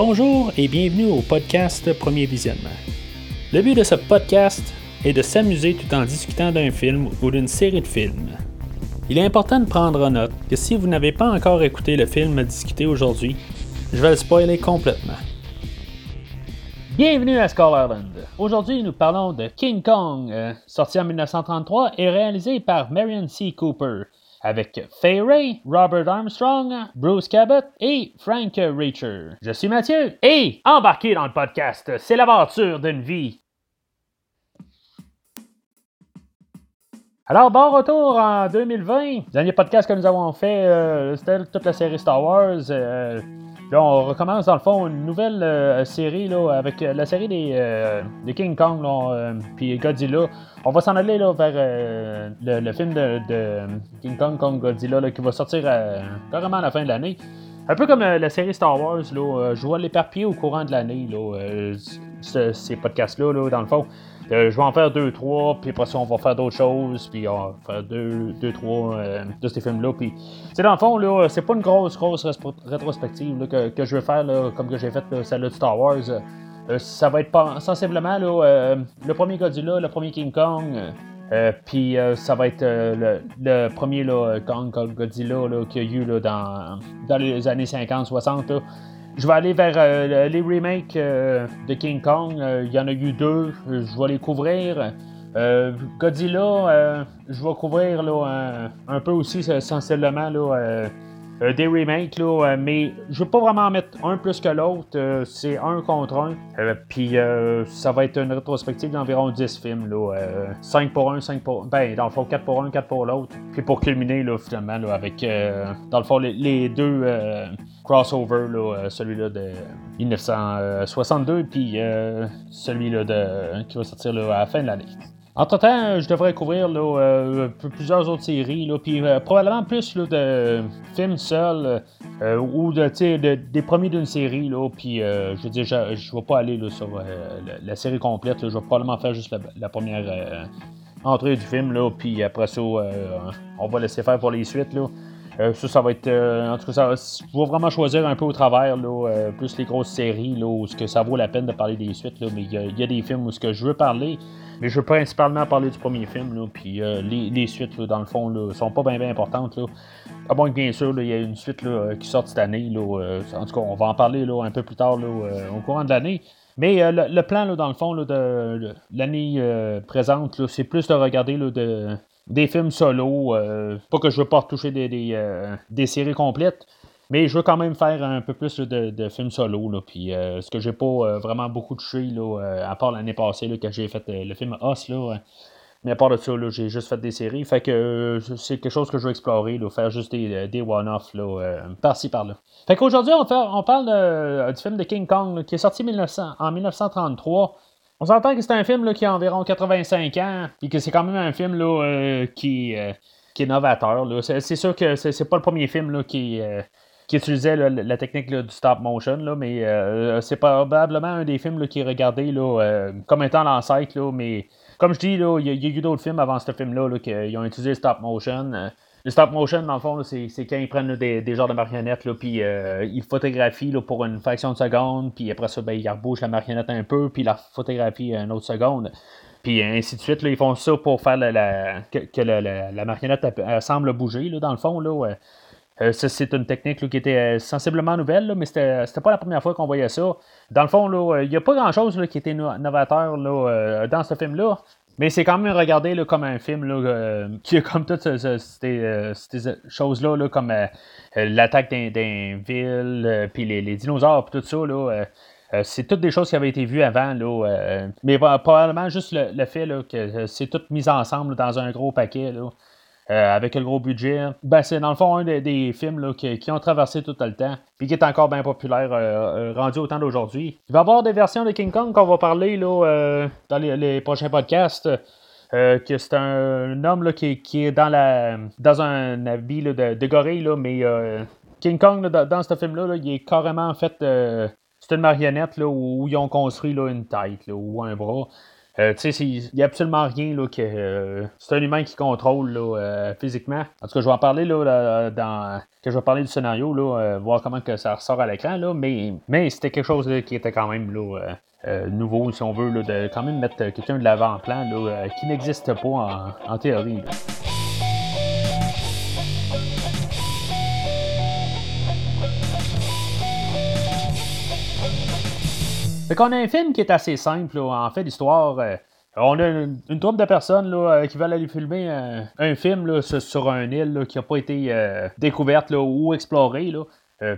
Bonjour et bienvenue au podcast Premier Visionnement. Le but de ce podcast est de s'amuser tout en discutant d'un film ou d'une série de films. Il est important de prendre en note que si vous n'avez pas encore écouté le film à discuter aujourd'hui, je vais le spoiler complètement. Bienvenue à Skull Island. Aujourd'hui, nous parlons de King Kong, euh, sorti en 1933 et réalisé par Marion C. Cooper, avec Fay Ray, Robert Armstrong, Bruce Cabot et Frank Reacher. Je suis Mathieu et embarqué dans le podcast, c'est l'aventure d'une vie. Alors, bon retour en 2020. Le dernier podcast que nous avons fait, euh, c'était toute la série Star Wars. Euh, là, on recommence dans le fond une nouvelle euh, série là, avec la série des, des King Kong puis Godzilla. On va s'en aller là, vers le, film de, King Kong Kong Godzilla qui va sortir carrément à la fin de l'année. Un peu comme la série Star Wars, là, je vais l'éparpiller au courant de l'année, ces podcasts-là, là, dans le fond. Euh, je vais en faire deux, trois, puis après ça, on va faire d'autres choses, puis on va faire deux, deux trois euh, de ces films-là. Puis, c'est dans le fond, là, c'est pas une grosse, grosse rétrospective que, que, je vais faire, là, comme que j'ai fait celle de Star Wars. Euh, ça va être pas, sensiblement là, le premier Godzilla, le premier King Kong, puis ça va être le, premier là, Kong, Godzilla qu'il y a eu là, dans, dans les années 50-60. Je vais aller vers euh, les remakes euh, de King Kong. Euh, il y en a eu deux. Je vais les couvrir. Godzilla, je vais couvrir là, un, peu aussi sensiblement là, euh, des remakes, là, euh, mais je veux pas vraiment en mettre un plus que l'autre. Euh, c'est un contre un. Puis ça va être une rétrospective d'environ 10 films. Là, 5 pour un, 5 pour. Ben, dans le fond, 4 pour un, 4 pour l'autre. Puis pour culminer, là, finalement, là, avec, dans le fond, les, deux crossovers, là, celui-là de 1962, puis celui-là de, qui va sortir là, à la fin de l'année. Entre-temps, je devrais couvrir euh, plusieurs autres séries, puis euh, probablement plus de films seuls euh, ou de, de, des premiers d'une série. Je veux je ne vais pas aller sur la, série complète. je vais probablement faire juste la, première entrée du film, puis après ça, on va laisser faire pour les suites. Ça, ça va être. en tout cas, ça, je vais vraiment choisir un peu au travers, là, plus les grosses séries, là, où que ça vaut la peine de parler des suites. Là, mais il y, a des films où que je veux parler. Mais je veux principalement parler du premier film, là, puis euh, les, suites, dans le fond, là, sont pas bien importantes. Là. Moins que, bien sûr, il y a une suite là, qui sort cette année. Là, euh, en tout cas, on va en parler là, un peu plus tard euh, au courant de l'année. Mais le, plan, là, dans le fond, là, de, l'année présente, c'est plus de regarder là, de, des films solo. pas que je veux pas retoucher des, des, des séries complètes. Mais je veux quand même faire un peu plus de, films solo. Là, puis, euh, ce que j'ai pas euh, vraiment beaucoup touché, là, euh, à part l'année passée, là, quand j'ai fait le film Os. Là, mais à part de ça, j'ai juste fait des séries. Fait que c'est quelque chose que je veux explorer, faire juste des, des one-off par-ci par-là. Fait qu'aujourd'hui, on, on, parle du film de King Kong qui est sorti 1900, en 1933. On s'entend que c'est un film là, qui a environ 85 ans, puis que c'est quand même un film là, qui, qui est novateur. C'est, sûr que c'est, pas le premier film là, qui, qui utilisait la technique du stop motion, mais euh, c'est probablement un des films qui est regardé euh, comme étant l'ancêtre, mais comme je dis, il y, a eu d'autres films avant ce film-là qui ont utilisé le stop motion. Euh, le stop motion, dans le fond, c'est quand ils prennent des, genres de marionnettes, puis ils photographient pour une fraction de seconde, puis après ça, ben, ils rebouchent la marionnette un peu, puis la photographie une autre seconde. Puis ainsi de suite, ils font ça pour faire que, la, marionnette semble bouger, dans le fond. Euh, c'est une technique qui était euh, sensiblement nouvelle, mais c'était pas la première fois qu'on voyait ça. Dans le fond, euh, il n'y a pas grand-chose qui était novateur dans ce film-là. Mais c'est quand même regardé comme un film qui a comme toutes ces, choses-là, comme l'attaque d'un ville, puis les, dinosaures, puis tout ça. c'est toutes des choses qui avaient été vues avant, mais probablement juste le, fait que c'est tout mis ensemble dans un gros paquet. Euh, avec le gros budget. Ben, c'est dans le fond un des, films qui, ont traversé tout le temps, puis qui est encore bien populaire, euh, euh, rendu au temps d'aujourd'hui. Il va y avoir des versions de King Kong qu'on va parler là, dans les, prochains podcasts. que c'est un, homme qui, est dans la dans un habit de, gorille, mais King Kong dans, ce film-là, il est carrément en fait c'est une marionnette où, ils ont construit une tête ou un bras. Euh, tu sais, il n'y a absolument rien là, que euh, c'est un humain qui contrôle là, physiquement. En tout cas, je vais en parler là, dans. Que je vais parler du scénario, là, voir comment que ça ressort à l'écran, là, mais, mais c'était quelque chose qui était quand même là, nouveau, si on veut, là, de quand même mettre quelqu'un de l'avant-plan qui n'existe pas en théorie. Fait qu'on a un film qui est assez simple, en fait, l'histoire. Euh, on a une, troupe de personnes là, euh, qui veulent aller filmer un, film sur un île qui n'a pas été euh, découverte ou explorée.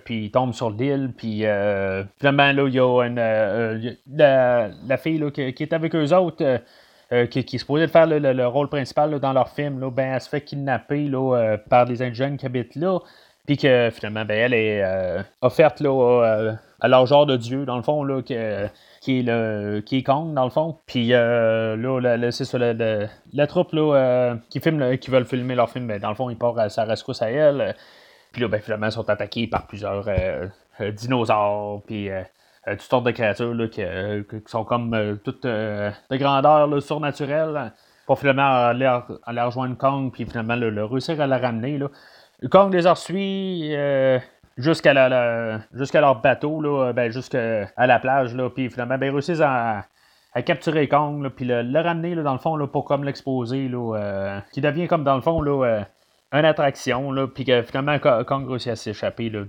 puis ils tombent sur l'île, puis finalement, il y a une, la, fille qui, est avec eux autres, qui, est supposée faire le, rôle principal dans leur film, là, ben, elle se fait kidnapper par des indigènes qui habitent là, puis que finalement, ben, elle est offerte là, à leur genre de dieu, dans le fond, là, qui, est le qui est Kong, dans le fond. Puis euh, là, c'est ça, la, troupe là, euh, qui filme, veulent filmer leur film, ben, dans le fond, ils partent à sa rescousse à elle. Puis là, ben, finalement, ils sont attaqués par plusieurs euh, dinosaures, puis toutes sortes de créatures là, qui, sont comme toutes de grandeur surnaturelle. Pour finalement aller, aller rejoindre Kong, puis finalement le, réussir à la ramener. Là. Kong les a reçus jusqu'à leur bateau, ben, jusqu'à la plage, puis finalement, ben, ils réussissent à, à capturer Kong, puis le, ramener là, dans le fond là, pour comme l'exposer, euh, qui devient comme dans le fond là, euh, une attraction, puis que finalement Kong réussit à s'échapper de,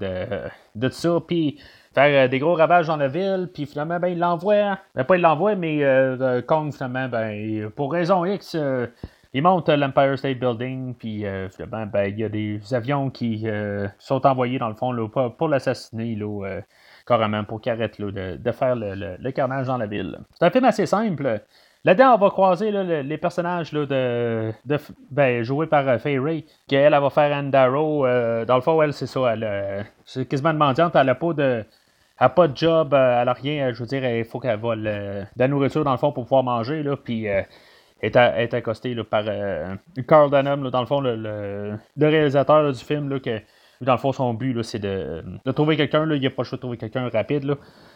de tout ça, puis faire euh, des gros ravages dans la ville, puis finalement, ben, il l'envoie, ben, pas il l'envoie, mais Kong, finalement, ben, pour raison X, il monte l'Empire State Building, puis euh, ben, il y a des avions qui euh, sont envoyés, dans le fond, là, pour, l'assassiner, là, euh, carrément, pour qu'il arrête là, de, faire le, carnage dans la ville. C'est un film assez simple. Là-dedans, on va croiser les personnages là, de, de ben, joués par Faye Ray, qu'elle elle va faire Anne Darrow. dans le fond, elle, c'est ça. Elle, c'est quasiment mendiante. Elle n'a pas de. pas de job, elle n'a rien. Je veux dire, il faut qu'elle vole de la nourriture dans le fond pour pouvoir manger. Est, accosté par euh, Carl Dunham, dans le fond, le, réalisateur du film, là, que, dans le fond, son but, c'est de, trouver quelqu'un, il n'a pas le choix de trouver quelqu'un rapide. Là.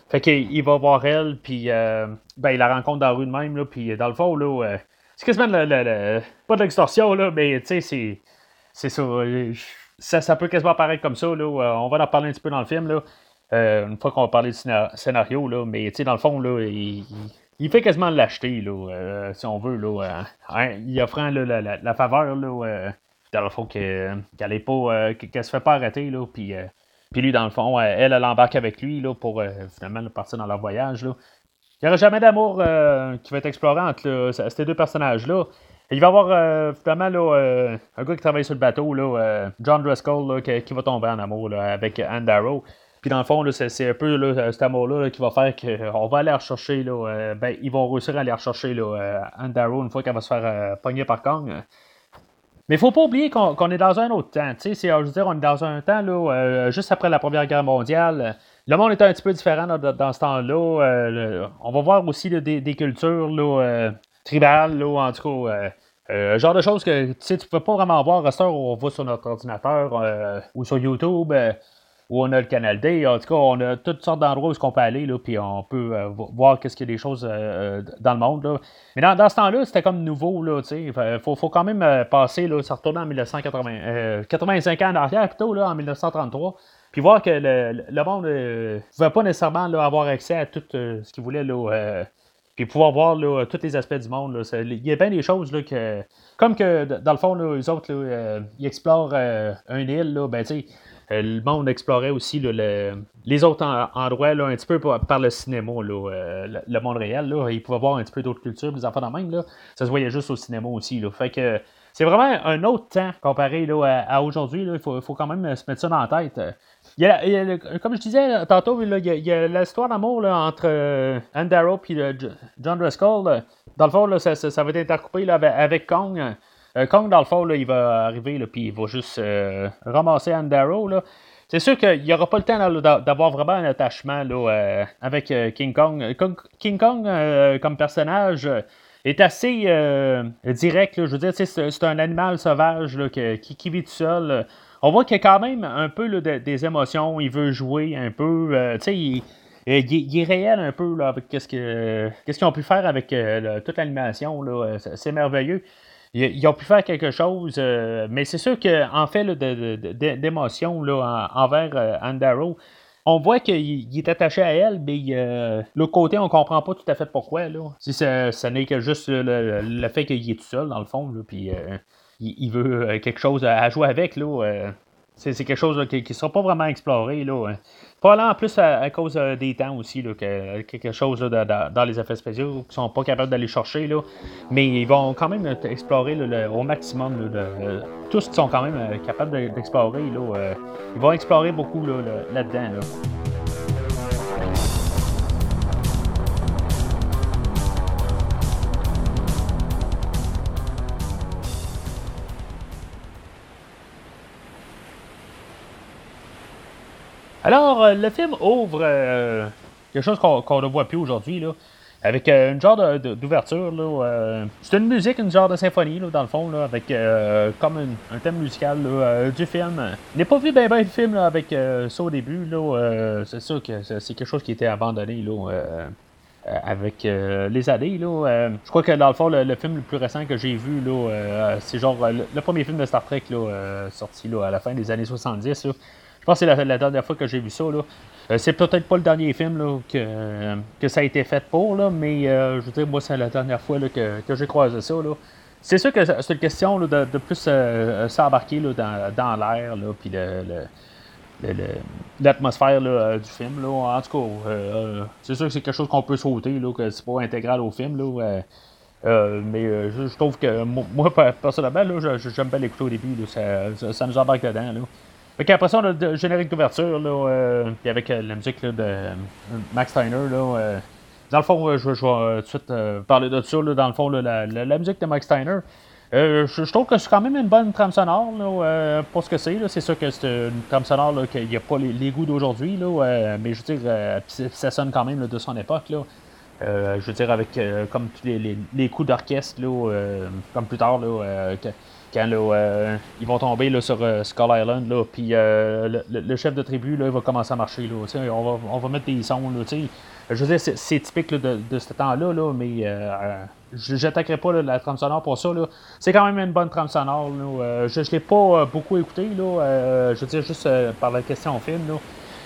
Fait qu'il va voir elle, puis euh, ben, il la rencontre dans la rue de même, là, puis dans le fond, là, euh, c'est quasiment le, pas de l'extorsion, là, mais tu sais, c'est, c'est ça, ça. Ça peut quasiment apparaître comme ça, là, on va en parler un petit peu dans le film, là, une fois qu'on va parler du scénario, là, mais tu sais, dans le fond, là, il il fait quasiment l'acheter, euh, si on veut. Euh, hein, il offrant la, faveur, là, euh, dans le fond, qu'elle ne pas, qu'elle se fait pas arrêter, puis, lui, dans le fond, elle, elle embarque avec lui pour finalement partir dans leur voyage. Il n'y aura jamais d'amour qui va être exploré entre ces deux personnages-là. Il va y avoir finalement un gars qui travaille sur le bateau, John Driscoll, qui, va tomber en amour avec Anne Darrow. Puis dans le fond, c'est un peu là, cet amour-là qui va faire qu'on va aller rechercher. Là, euh, ben, ils vont réussir à aller rechercher là, euh, Andaro une fois qu'elle va se faire euh, pogner par Kong. Mais faut pas oublier qu'on est dans un autre temps. Dire, on est dans un temps là, juste après la Première Guerre mondiale. Le monde est un petit peu différent dans, ce temps-là. on va voir aussi des, cultures là, tribales, en tout cas. genre de choses que tu ne peux pas vraiment voir à où on voit sur notre ordinateur ou sur YouTube où on a le Canal D. En tout cas, on a toutes sortes d'endroits où on peut aller, puis on peut euh, voir qu'est-ce qu'il y a des choses euh, euh, dans le monde. Là. Mais dans, ce temps-là, c'était comme nouveau. Il faut, faut, quand même passer, là, ça retourne en 1980, 85 ans en arrière, plutôt là, en 1933. Puis voir que le, monde ne pouvait pas nécessairement avoir accès à tout ce qu'il voulait. Là, puis pouvoir voir tous les aspects du monde. Il y a bien des choses là, que. Comme que dans le fond, là, les autres, ils explorent un île, ben tu euh, le monde explorait aussi les autres endroits un petit peu par, le cinéma, euh, le, monde réel. Là, il pouvait voir un petit peu d'autres cultures, des enfants dans même. Ça se voyait juste au cinéma aussi. Fait que c'est vraiment un autre temps comparé à, aujourd'hui. Il faut, quand même se mettre ça dans la tête. comme je disais tantôt, il y a, l'histoire d'amour entre euh, Andaro et John Driscoll. Dans le fond, ça, va être intercoupé avec Kong. Euh, Kong, dans le fond, il va arriver, puis il va juste euh, ramasser Andaro. C'est sûr qu'il n'y aura pas le temps d'avoir vraiment un attachement euh, avec King Kong. King Kong, comme personnage, est assez direct. je veux dire, c'est un animal sauvage qui, vit tout seul. On voit qu'il y a quand même un peu des émotions. Il veut jouer un peu. il, il, est réel un peu avec qu'est-ce qu'ils ont pu faire avec toute l'animation. C'est merveilleux. Ils, ont pu faire quelque chose, mais c'est sûr qu'en fait d'émotion envers Andaro, on voit qu'il est attaché à elle, mais euh, l'autre côté, on comprend pas tout à fait pourquoi. Là. Si ça, n'est que juste le, fait qu'il est tout seul, dans le fond, puis euh, il, veut euh, quelque chose à, jouer avec. Là, c'est, quelque chose qui ne sera pas vraiment exploré. Là, Probablement en plus à, cause euh, des temps aussi, là, que, quelque chose dans les effets spéciaux qui sont pas capables d'aller chercher. Là. Mais ils vont quand même explorer au maximum tout ce qu'ils sont quand même euh, capables d'explorer. Euh, ils vont explorer beaucoup là-dedans. Alors, euh, le film ouvre euh, quelque chose qu'on ne voit plus aujourd'hui, avec euh, une genre d'ouverture. c'est une musique, une genre de symphonie, là, dans le fond, là, avec comme un thème musical du film. Je n'ai pas vu bien ben le film avec ça au début. C'est sûr que c'est quelque chose qui était abandonné. Là, avec les années. Là, je crois que dans le fond, le, film le plus récent que j'ai vu, c'est genre le, premier film de Star Trek là, sorti là, à la fin des années 70. Pense que c'est la, dernière fois que j'ai vu ça. Là. Euh, c'est peut-être pas le dernier film que, que, ça a été fait pour, là, mais euh, je veux dire, moi, c'est la dernière fois que, j'ai croisé ça. Là. C'est sûr que c'est une question de, de, plus euh, s'embarquer dans, dans l'air, puis l'atmosphère du film. Là. En tout cas, c'est sûr que c'est quelque chose qu'on peut sauter, là, que c'est pas intégral au film. Là, mais je, trouve que moi, personnellement, j'aime bien l'écouter au début. ça, ça, nous embarque dedans. Là. Fait après ça, on a le générique d'ouverture, là, euh, avec euh, la musique de euh, Max Steiner, là. dans le fond, je, vais tout de suite parler de ça, là, dans le fond, la, musique de Max Steiner. Je, trouve que c'est quand même une bonne trame sonore pour ce que c'est. C'est sûr que c'est une trame sonore qu'il n'y a pas les, goûts d'aujourd'hui, mais je veux dire, ça sonne quand même de son époque. Là. je veux dire, avec comme tous les, les, coups d'orchestre, comme plus tard, là, quand euh, ils vont tomber sur euh, Skull Island, puis euh, le, chef de tribu va commencer à marcher. On, va, mettre des sons. Je veux dire, c'est, typique de, ce temps-là, là, mais je n'attaquerai pas la trame sonore pour ça. C'est quand même une bonne trame sonore. Je ne l'ai pas beaucoup écouté. Là. je veux dire, juste par la question film.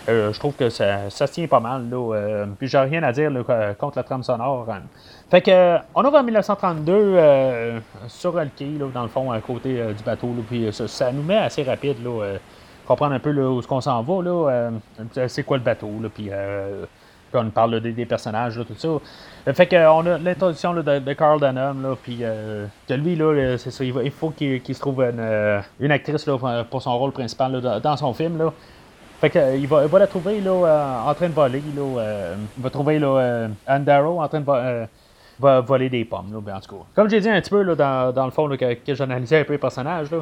Euh, je trouve que ça, ça, tient pas mal. Là, euh, puis j'ai rien à dire contre la trame sonore. Hein. Fait que on ouvre en 1932 euh, sur le quai, dans le fond, à côté du bateau. puis ça, nous met assez rapide. Là, comprendre un peu où est-ce qu'on s'en va. Là, c'est quoi le bateau. Là, puis, on parle des, personnages, tout ça. Fait qu'on a l'introduction de, Carl Dunham, puis que lui, là, c'est ça, il, faut qu'il se trouve une, actrice pour son rôle principal dans son film. Là. Fait que, il, va, il va la trouver là, euh, en train de voler. Là, euh, il va trouver là, euh, Andaro en train de va voler des pommes. Là, ben, en tout cas. Comme j'ai dit un petit peu là, dans, le fond là, que, j'analysais un peu le personnage, là,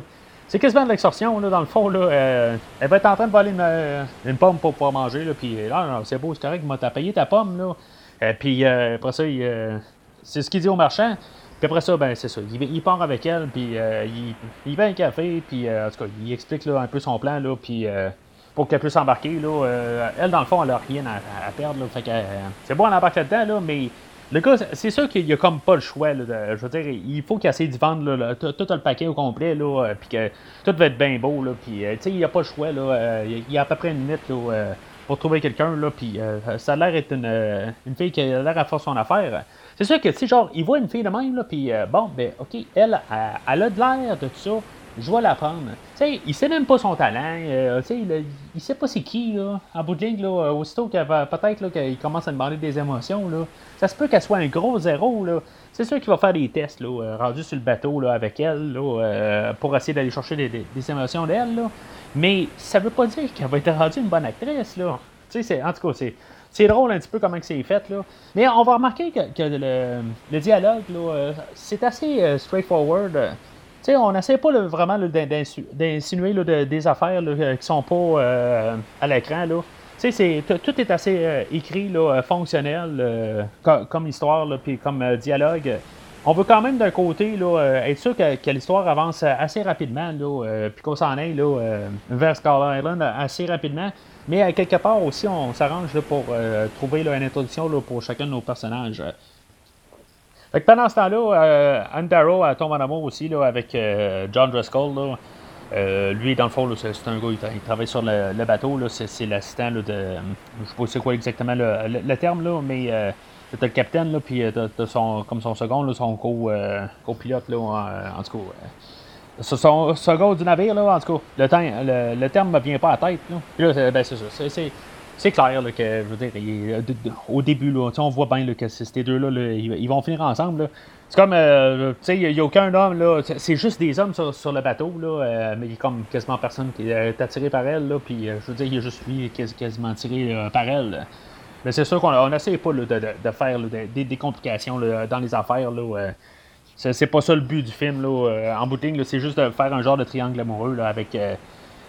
c'est quasiment de l'extorsion. Là, dans le fond, là, elle va être en train de voler une, pomme pour pouvoir manger. Là, puis là, c'est beau, c'est correct, m'a payé ta pomme. Là. puis après ça, c'est ce qu'il dit au marchand. Puis après ça, ben c'est ça. Il, part avec elle, puis il, il vend un café, puis en tout cas, il explique là, un peu son plan, là, puis pour qu'elle puisse embarquer. Là, euh, elle, dans le fond, elle n'a rien à, perdre. que, euh, c'est bon, elle embarque là-dedans, là, mais le gars, c'est sûr qu'il n'y a comme pas le choix. Là, je veux dire, il faut qu'il essaie de vendre tout, le paquet au complet, là, euh, puis que tout va être bien beau. Là, puis, il n'y a pas le choix. Là, il y a à peu près une minute là, pour trouver quelqu'un. Là, puis ça a l'air d'être une, une, fille qui a l'air à faire son affaire. C'est sûr que, tu genre, il voit une fille de même, là, puis bon, ben, OK, elle, elle a de l'air de tout ça je vais l'apprendre. Tu sais, il sait même pas son talent. Euh, tu sais, il, il, sait pas c'est qui, là. En bout de ligne, là, euh, aussitôt qu'il peut-être qu'il commence à demander des émotions, là, ça se peut qu'elle soit un gros zéro, là. C'est sûr qu'il va faire des tests, là, euh, rendu sur le bateau, là, avec elle, là, pour essayer d'aller chercher des, émotions d'elle, là. Mais ça veut pas dire qu'elle va être rendue une bonne actrice, là. Tu sais, en tout cas, c'est... C'est drôle un petit peu comment c'est fait. Là. Mais on va remarquer que, le, dialogue, là, c'est assez straightforward on n'essaie pas vraiment d'insinuer des affaires là, qui sont pas euh, à l'écran. Tout est assez euh, écrit, fonctionnel, comme, histoire, puis comme euh, dialogue. On veut quand même d'un côté être sûr que, l'histoire avance assez rapidement, puis qu'on s'en aille vers Skull Island assez rapidement. Mais quelque part aussi, on s'arrange pour trouver une introduction pour chacun de nos personnages. Pendant ce temps-là, Andaro tombe en amour aussi là, avec John Driscoll. Là. lui, dans le fond, c'est un gars, il, travaille sur le, bateau. C'est l'assistant de. Je sais pas c'est quoi exactement le, terme, là, mais c'est le capitaine, là, puis t'as son, comme son second, son co-pilote, là, en, tout cas. son second du navire, là, en tout cas. Le, terme me vient pas à la tête. Là, ben, c'est ça. C'est, clair là, que, je veux dire, au début, on voit bien que ces deux-là, ils, vont finir ensemble. C'est comme, tu sais, il n'y a, aucun homme, là, c'est juste des hommes sur, le bateau, là, mais il y a comme quasiment personne qui est attiré par elle, là, puis je veux dire, il y a juste lui qui est quasiment attiré par elle. Mais c'est sûr qu'on n'essaie pas de, faire des, complications dans les affaires. Là, c'est pas ça le but du film. Là, en boutique, c'est juste de faire un genre de triangle amoureux avec euh,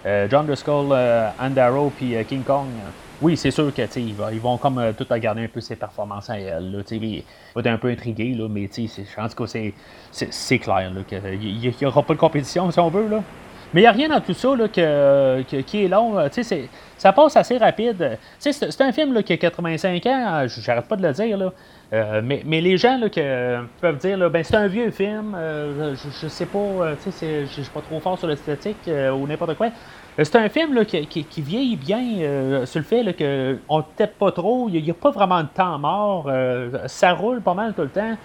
euh, John Driscoll, euh, Andaro puis King Kong. Oui, c'est sûr que ils vont comme tout regarder un peu ses performances à elle. Là, il va être un peu intrigué, là, mais je pense que c'est clair qu'il n'y aura pas de compétition si on veut. Là. Mais il n'y a rien dans tout ça là, que, qui est long. Ça passe assez rapide. C'est un film là, qui a 85 ans, j'arrête pas de le dire. Là. Euh, mais, mais, les gens là, peuvent dire ben, c'est un vieux film, euh, je, je, sais pas, euh, je suis pas trop fort sur l'esthétique ou n'importe quoi. C'est un film là, qui, qui, vieillit bien sur le fait qu'on ne tape pas trop, il n'y a, pas vraiment de temps mort, ça roule pas mal tout le temps.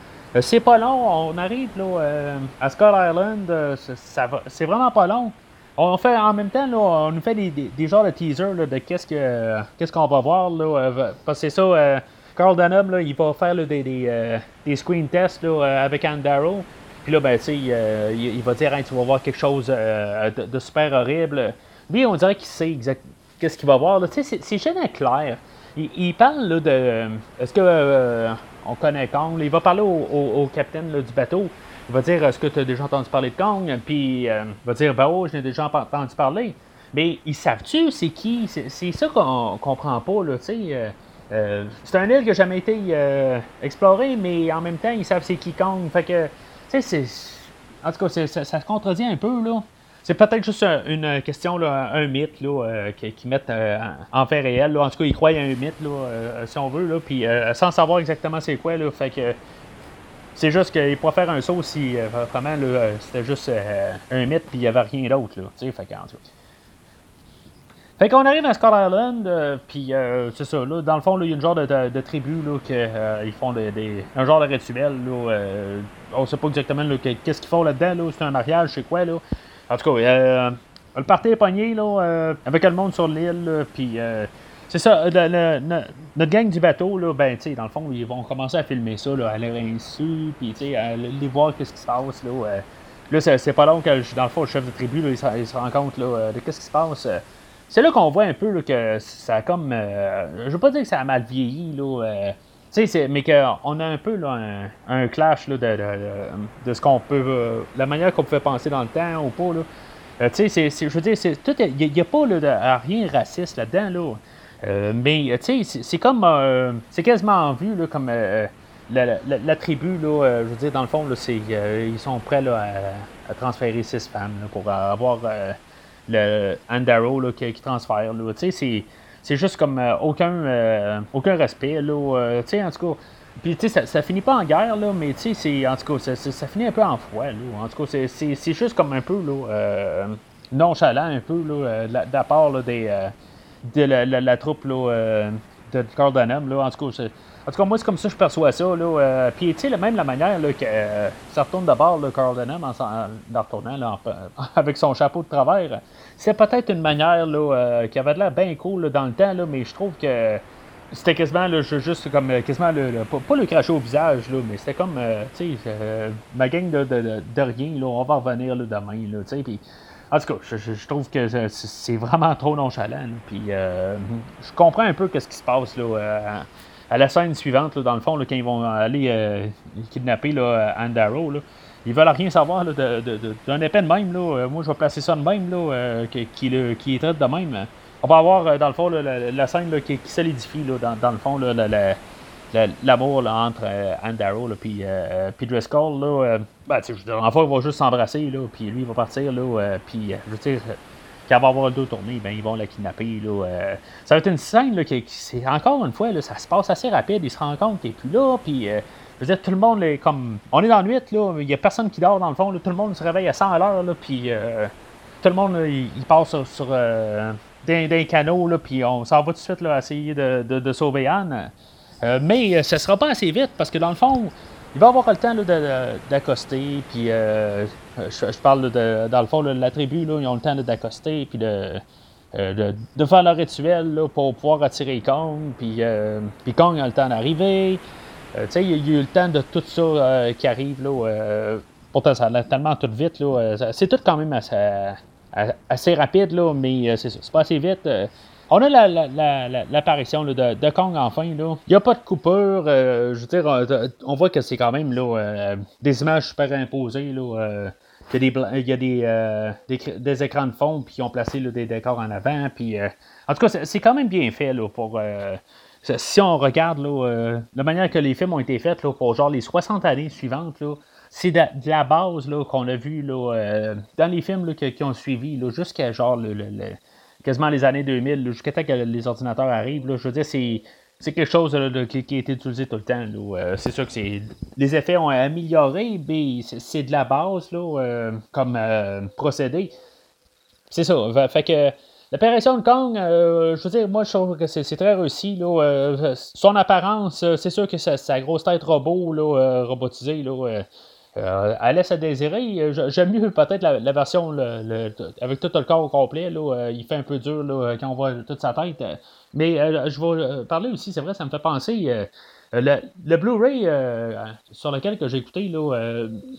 c'est pas long, on arrive là, à Skull Island, c'est vraiment pas long. On fait en même temps, là, on nous fait des, des, genres de teasers de qu'est-ce que qu'est-ce qu'on va voir. Là, parce que c'est ça, Carl Dunham, là, il va faire des, des, euh, des, screen tests là, euh, avec Andaro. Puis là, ben, sais, euh, il, va dire, tu vas voir quelque chose de, super horrible. Lui, on dirait qu'il sait exactement qu'est-ce qu'il va voir. Tu sais, c'est jamais clair. Il, parle là, de. Est-ce que on connaît Kong? il va parler au, capitaine du bateau. Il va dire Est-ce que tu as déjà entendu parler de Kong? Puis il va dire Ben oh, je n'ai déjà entendu parler. Mais ils savent-tu c'est qui? C'est ça qu'on comprend pas, tu sais. Euh, c'est un île qui n'a jamais été euh, exploré, mais en même temps, ils savent c'est qui Kong. Fait que, tu sais, En tout cas, ça, se contredit un peu, là. C'est peut-être juste une question, là, un mythe là, euh, qui, mettent en fait réel. En tout cas, ils croient à un mythe, là, si on veut, là, puis sans savoir exactement c'est quoi. Là, fait que c'est juste qu'ils pourraient faire un saut si vraiment c'était juste un mythe puis il n'y avait rien d'autre. Là, fait que, en tout. Fait qu'on arrive à Scott Island, euh, puis euh, c'est ça, là, dans le fond, il y a une genre de, tribu, là, que, euh, ils font des, un genre de rituel, là, on sait pas exactement qu'est-ce qu'ils font là-dedans, là, c'est un mariage, c'est quoi, là. En tout cas, le party est pogné, là, avec le monde sur l'île, puis c'est ça, notre gang du bateau, là, ben, tu sais, dans le fond, ils vont commencer à filmer ça, là, à leur insu, puis, tu sais, à aller voir qu'est-ce qui se passe, là. là, c'est pas long que, dans le fond, le chef de tribu, là, il, se, rend compte, là, de qu'est-ce qui se passe. C'est là qu'on voit un peu que ça a comme. Euh, je veux pas dire que ça a mal vieilli, là. Euh, mais qu'on a un peu là, un, clash là, de, de, ce qu'on peut. Euh, la manière qu'on pouvait penser dans le temps ou pas. Là. tu sais, je veux dire, il n'y a, pas là, rien raciste là-dedans. Là. mais tu sais, c'est comme. c'est quasiment vu là, comme. La, tribu, là, je veux dire, dans le fond, là, ils sont prêts là, à, à, transférer six femmes pour avoir le Andaro là, qui, transfère. Là, c'est, c'est juste comme euh, aucun, euh, aucun respect. Là, euh, en tout cas. Puis, ça, ça finit pas en guerre, là, mais c'est, en tout cas, ça, ça, finit un peu en froid. Là. En tout cas, c'est, juste comme un peu là, nonchalant, un peu, là, de la part des, de la, la, troupe là, de Carl Dunham. Là. En tout cas, en tout cas, moi, c'est comme ça que je perçois ça. Là. Euh, puis, tu sais, même la manière là, que euh, ça retourne d'abord, le Carl Denham, en, en, retournant là, avec son chapeau de travers, c'est peut-être une manière là, euh, qui avait l'air bien cool dans le temps, là, mais je trouve que c'était quasiment là, juste comme quasiment le, pas, le cracher au visage, là, mais c'était comme tu sais ma gang de, rien, là, on va revenir là, demain. Là, puis, en tout cas, je, je, trouve que c'est vraiment trop nonchalant. Puis je comprends un peu ce qui se passe là, à la scène suivante, dans le fond, quand ils vont aller euh, kidnapper là, Andaro, là, ils veulent rien savoir d'un épée de même. Là. Euh, moi, je vais placer ça de même, là, euh, qui, qui, qui, est traite de même. On va avoir, dans le fond, la, scène qui, qui solidifie, dans, dans, le fond, l'amour entre Andaro et puis, Driscoll. Là, ben, le ils vont juste s'embrasser, puis lui, il va partir. Là, puis, je veux dire, quand elle va avoir le dos tourné, ben, ils vont la kidnapper. Là, ça va être une scène là, qui, encore une fois, ça se passe assez rapide. Ils se rendent compte qu'il n'est plus là, puis je veux dire, tout le monde est comme. On est dans la nuit, il n'y a personne qui dort dans le fond, tout le monde se réveille à 100 à l'heure, puis tout le monde, il, passe sur, d'un, canot, là, puis on s'en va tout de suite là, essayer de, sauver Anne. mais ce ne sera pas assez vite parce que dans le fond, il va avoir le temps d'accoster, puis euh, je, parle de, dans le fond, de la tribu, ils ont le temps d'accoster, puis de, euh, de, faire leur rituel pour pouvoir attirer Kong, puis, euh, puis Kong a le temps d'arriver. tu sais, il y a eu le temps de tout ça qui arrive, là. pourtant, ça allait tellement tout vite, là. C'est tout quand même assez, rapide, là, mais c'est pas assez vite. On a l'apparition de, Kong enfin. Il n'y a pas de coupure. Euh, je veux dire, euh, on voit que c'est quand même là, euh, des images super imposées. Là, il y a, des, des, écrans de fond puis ils ont placé des décors en avant. Puis, en tout cas, c'est quand même bien fait là, pour. si on regarde là, la manière que les films ont été faits pour genre les 60 années suivantes, c'est de, la base qu'on a vu dans les films qui, ont suivi, jusqu'à genre le, quasiment les années 2000, jusqu'à temps que les ordinateurs arrivent. je veux dire, c'est. Quelque chose qui, a été utilisé tout le temps. Euh, c'est sûr que c'est. Les effets ont amélioré, mais c'est de la base là, euh, comme euh, procédé. C'est ça. Fait que l'apparition de Kong, je veux dire, moi je trouve que c'est très réussi. son apparence, c'est sûr que sa, grosse tête robot, là, robotisée, là, euh, elle laisse à désirer. J'aime mieux peut-être la, version avec tout le corps au complet. Là, euh, il fait un peu dur quand on voit toute sa tête. Mais euh, je vais parler aussi, c'est vrai, ça me fait penser. le, Blu-ray sur lequel j'ai écouté,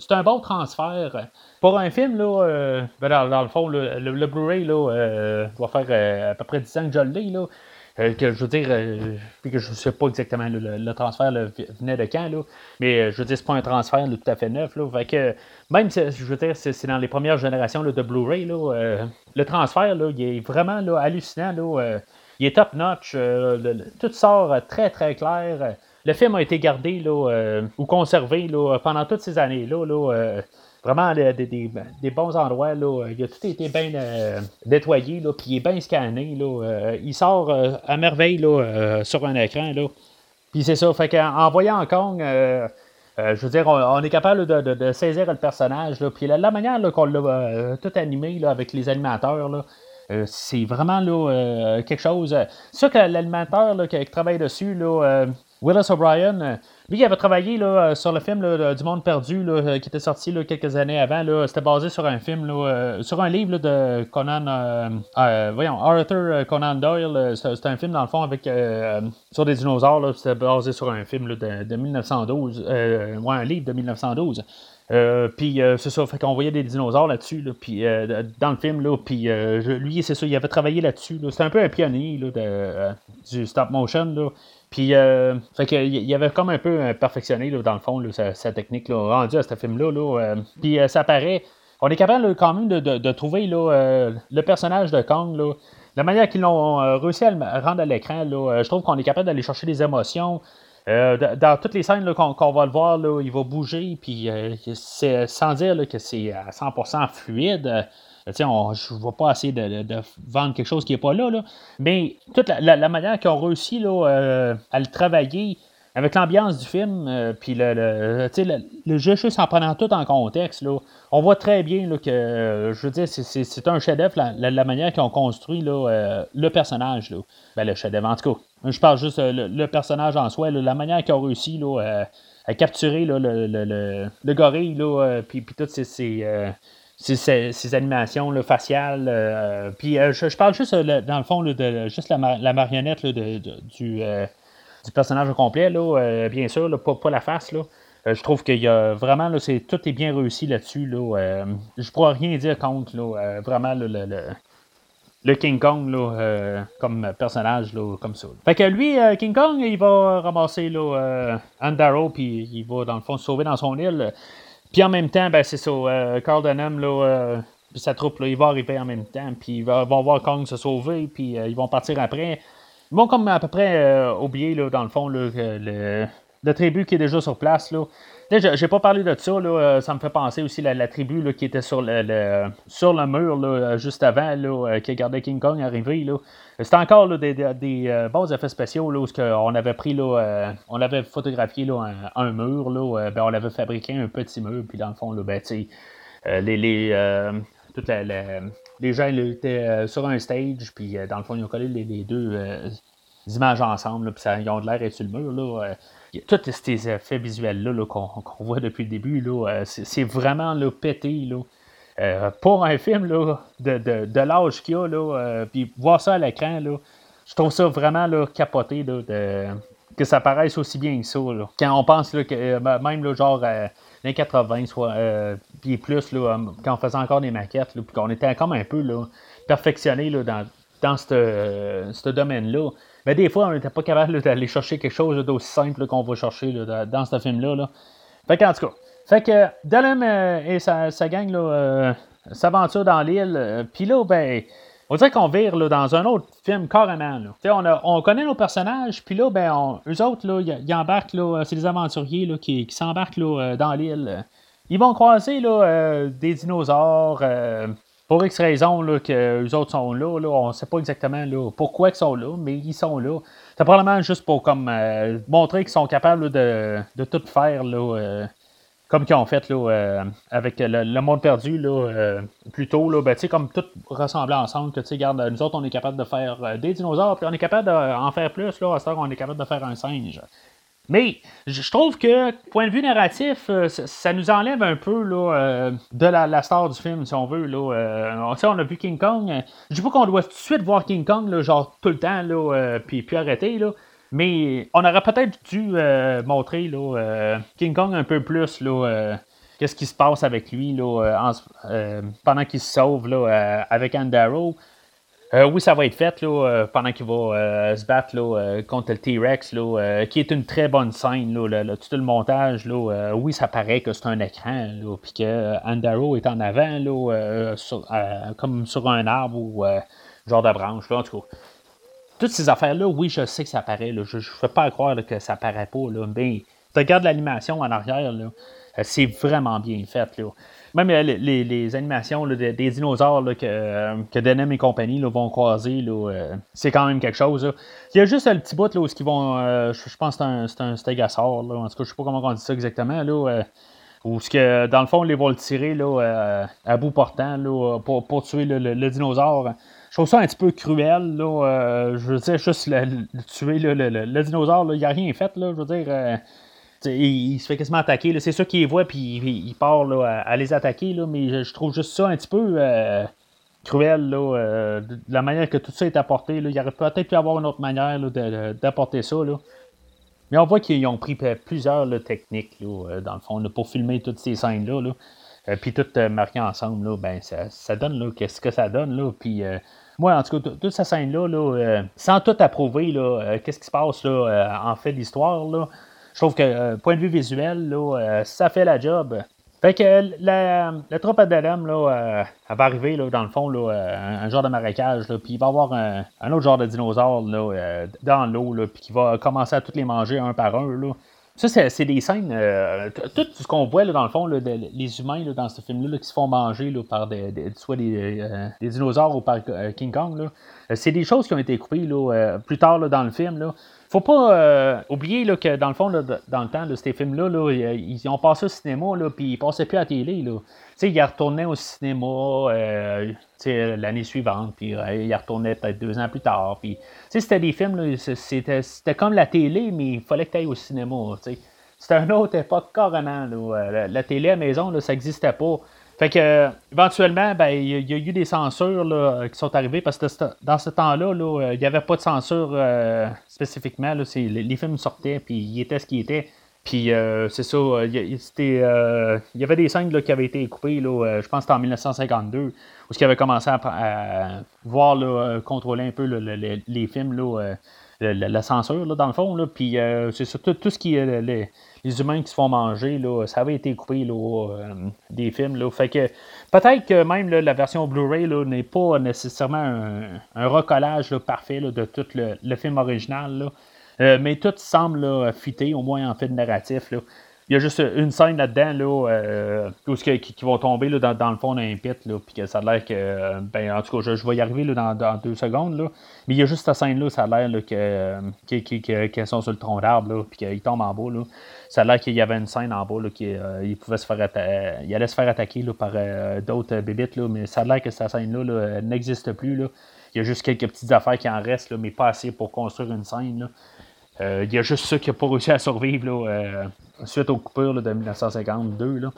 c'est un bon transfert. Pour un film, là, ben, dans, le fond, le, Blu-ray doit faire à peu près 10 ans que je l'ai. Euh, que je veux dire, euh, que je ne sais pas exactement le, transfert venait de quand, là, mais euh, je veux dire, c'est pas un transfert tout à fait neuf. Là, fait que, même si je veux dire, c'est dans les premières générations de Blu-ray, le transfert, il est vraiment hallucinant. Il est top notch. tout sort très très clair. Le film a été gardé ou conservé pendant toutes ces années-là. Vraiment des, bons endroits. Là. Il a tout été bien euh, nettoyé, là, puis il est bien scanné. Là. Euh, il sort euh, à merveille là, sur un écran. Là. Puis c'est ça, fait qu'en voyant Kong, je veux dire, on, est capable de, saisir le personnage. Là. Puis la, manière qu'on l'a tout animé là, avec les animateurs, là, c'est vraiment là, quelque chose. C'est sûr que l'animateur qui, qui, travaille dessus, là, Willis O'Brien, lui, il avait travaillé là, euh, sur le film du Monde perdu euh, qui était sorti là, quelques années avant. C'était basé sur un film, euh, sur un livre de Conan, voyons, Arthur Conan Doyle. C'était un film dans le fond avec sur des dinosaures. C'était basé sur un film de, 1912, ouais, un livre de 1912. Puis c'est ça, fait qu'on voyait des dinosaures là-dessus, puis dans le film, là, puis lui, c'est ça, il avait travaillé là-dessus. C'était un peu un pionnier du stop motion. Là. Puis, euh, fait que, il y avait comme un peu euh, perfectionné, dans le fond, sa, technique là, rendue à ce film-là. Là, euh. puis, ça paraît. On est capable quand même de, trouver le personnage de Kong. La manière qu'ils l'ont réussi à le rendre à l'écran, je trouve qu'on est capable d'aller chercher des émotions. Dans toutes les scènes qu'on va le voir, il va bouger, puis c'est sans dire que c'est à 100% fluide. On, je ne vais pas essayer de, vendre quelque chose qui n'est pas là, mais toute la, manière qu'ils ont réussi euh, à le travailler avec l'ambiance du film, euh, puis le, le, le, jeu juste en prenant tout en contexte, là, on voit très bien là, que, je veux dire, c'est un chef-d'œuvre, la, manière qu'ils ont construit là, euh, le personnage. Là. Ben, le chef-d'œuvre, en tout cas. Je parle juste le, personnage en soi, la manière qu'ils ont réussi là, à capturer le, le, gorille, là, puis, puis toutes ces, ces, animations faciales. Euh, puis euh, je, parle juste, euh, dans le fond, de juste la, marionnette de, du, du, personnage au complet, là, bien sûr, pas, pas, la face. Là. je trouve qu'il y a vraiment, là, tout est bien réussi là-dessus. Là, je pourrais rien dire contre là, vraiment le, le, King Kong là, comme personnage là, comme ça. Fait que lui, King Kong, il va ramasser là, Andaro, puis il va dans le fond se sauver dans son île. Puis en même temps, ben, c'est ça, euh, Carl Denham, là, euh, sa troupe, là, il va arriver en même temps, puis ils vont voir Kong se sauver, puis euh, ils vont partir après. Ils comme à peu près oublier, là, dans le fond, là, le, tribu qui est déjà sur place. Là. J'ai pas parlé de ça, là, ça me fait penser aussi à la, tribu là, qui était sur le, sur le mur là, juste avant, là, qui regardait King Kong arriver. C'était encore des, des, bons effets spéciaux là, on avait pris là, on avait photographié là, un, mur, là, ben, on avait fabriqué un petit mur, puis dans le fond, là, ben, les, les, toute la, les gens étaient sur un stage, puis dans le fond, ils ont collé les, deux images ensemble, puis ils ont de l'air sur le mur. Là, tous ces effets visuels-là qu'on voit depuis le début, là, c'est vraiment là, pété. Là. Euh, pour un film là, de, de, l'âge qu'il a, là, euh, puis voir ça à l'écran, là, je trouve ça vraiment là, capoté là, de, que ça paraisse aussi bien que ça. Quand on pense là, que euh, même là, genre les 80, soit, puis plus, là, quand on faisait encore des maquettes, puis qu'on était comme un peu là, perfectionné dans, dans ce domaine-là. Mais des fois, on n'était pas capable d'aller chercher quelque chose d'aussi simple qu'on va chercher dans ce film-là. Là. Fait qu'en tout cas, fait que euh, et sa, gang euh, s'aventurent dans l'île. Euh, puis là, ben, on dirait qu'on vire dans un autre film carrément. On, on, connaît nos personnages, puis là, ben, eux autres, là, ils embarquent, c'est des aventuriers là, qui, s'embarquent dans l'île. Ils vont croiser là, des dinosaures pour X raison là, que les autres sont là, là on ne sait pas exactement là, pourquoi ils sont là, mais ils sont là. C'est probablement juste pour comme euh, montrer qu'ils sont capables de, de, tout faire là, euh, comme qu'ils ont fait là, euh, avec le, monde perdu là, plus tôt, là, ben, comme tout ressembler ensemble, que nous autres on est capable de faire des dinosaures, puis on est capable d'en faire plus, là, à ce on est capable de faire un singe. Mais je trouve que, point de vue narratif, euh, ça nous enlève un peu là, euh, de la, star du film, si on veut. Là. Euh, on a vu King Kong. Je dis pas qu'on doit tout de suite voir King Kong, là, genre tout le temps, là, puis, puis arrêter. Là. Mais on aurait peut-être dû montrer là, King Kong un peu plus. Là, Qu'est-ce qui se passe avec lui pendant qu'il se sauve avec Andaro. Euh, oui, ça va être fait euh, pendant qu'il va euh, se battre contre le T-Rex, qui est une très bonne scène. Tout le montage, oui, ça paraît que c'est un écran, puis que Andaro est en avant, comme sur un arbre ou genre de branche. En tout cas, toutes ces affaires-là, oui, je sais que ça paraît. je ne fais pas croire que ça paraît pas. Mais regarde l'animation en arrière, c'est vraiment bien fait. Même euh, les, animations des, dinosaures que, euh, que Denim et compagnie vont croiser, euh, c'est quand même quelque chose. Il y a juste le petit bout là, où ils vont. je pense que c'est un, un stégosaure. En tout cas, je sais pas comment on dit ça exactement. Là, où que, dans le fond, ils vont le tirer à bout portant pour, tuer le, dinosaure. Je trouve ça un petit peu cruel. Là, je veux dire, juste le, tuer le, dinosaure, il n'y a rien fait. Là, je veux dire il, se fait quasiment attaquer. C'est sûr qu'il voit, puis il, part à, les attaquer, mais je, trouve juste ça un petit peu euh, cruel, euh, de, la manière que tout ça est apporté. Il y aurait peut-être pu avoir une autre manière d'apporter ça. Mais on voit qu'ils ont pris plusieurs techniques, euh, dans le fond, pour filmer toutes ces scènes-là. puis tout marqué ensemble, ben, ça, donne qu'est-ce que ça donne. Puis moi, en tout cas, toute cette scène-là, sans tout approuver, qu'est-ce qui se passe en fait d'histoire, je trouve que, euh, point de vue visuel, euh, ça fait la job. Fait que la, la troupe euh, elle va arriver, dans le fond, un, genre de marécage, puis il va y avoir un, autre genre de dinosaure dans l'eau, puis qui va commencer à tous les manger un par un. Ça, c'est des scènes. tout ce qu'on voit, là, dans le fond, là, les humains dans ce film-là qui se font manger là, par des, soit des, des, dinosaures ou par King Kong, c'est des choses qui ont été coupées là, plus tard là, dans le film. Là faut pas euh, oublier là, que dans le fond, dans le temps, de ces films-là, ils ont passé au cinéma, puis ils passaient plus à la télé. Là. ils retournaient au cinéma euh, l'année suivante, puis euh, ils retournaient peut-être deux ans plus tard. Puis, c'était des films, c'était, comme la télé, mais il fallait que tu ailles au cinéma. C'était une autre époque carrément. La, la, télé à maison, là, ça n'existait pas. Fait que, éventuellement, ben, il y, a eu des censures là, qui sont arrivées parce que dans ce temps-là, là, il n'y avait pas de censure euh, spécifiquement. Là, les, films sortaient, puis ils étaient ce qu'ils étaient. Puis euh, c'est ça, il y, avait des scènes là, qui avaient été coupées, là, je pense que c'était en 1952, où ils avaient commencé à, voir, contrôler un peu les, films, là, la, censure, dans le fond. Puis c'est surtout tout ce qui est les humains qui se font manger, ça avait été coupé euh, des films. Fait que peut-être que même la version Blu-ray n'est pas nécessairement un, recollage parfait de tout le, film original. Mais tout semble fitter, au moins en fait narratif. Là il y a juste une scène là-dedans là, euh, qui, vont tomber là, dans, le fond d'un pit, là, puis que ça a l'air que. Euh, ben, en tout cas, je, vais y arriver là, dans, deux secondes. Là. Mais il y a juste cette scène-là, ça a l'air qu'elles que, sont sur le tronc d'arbre, puis qu'ils tombent en bas. Là. Ça a l'air qu'il y avait une scène en bas, là, qu'il euh, pouvait se faire il allait se faire attaquer là, par d'autres bébites, là, mais ça a l'air que cette scène-là n'existe plus. Là. Il y a juste quelques petites affaires qui en restent, là, mais pas assez pour construire une scène. Là. Euh, il y a juste ça qui n'a pas réussi à survivre là, euh, suite aux coupures de 1952. Là.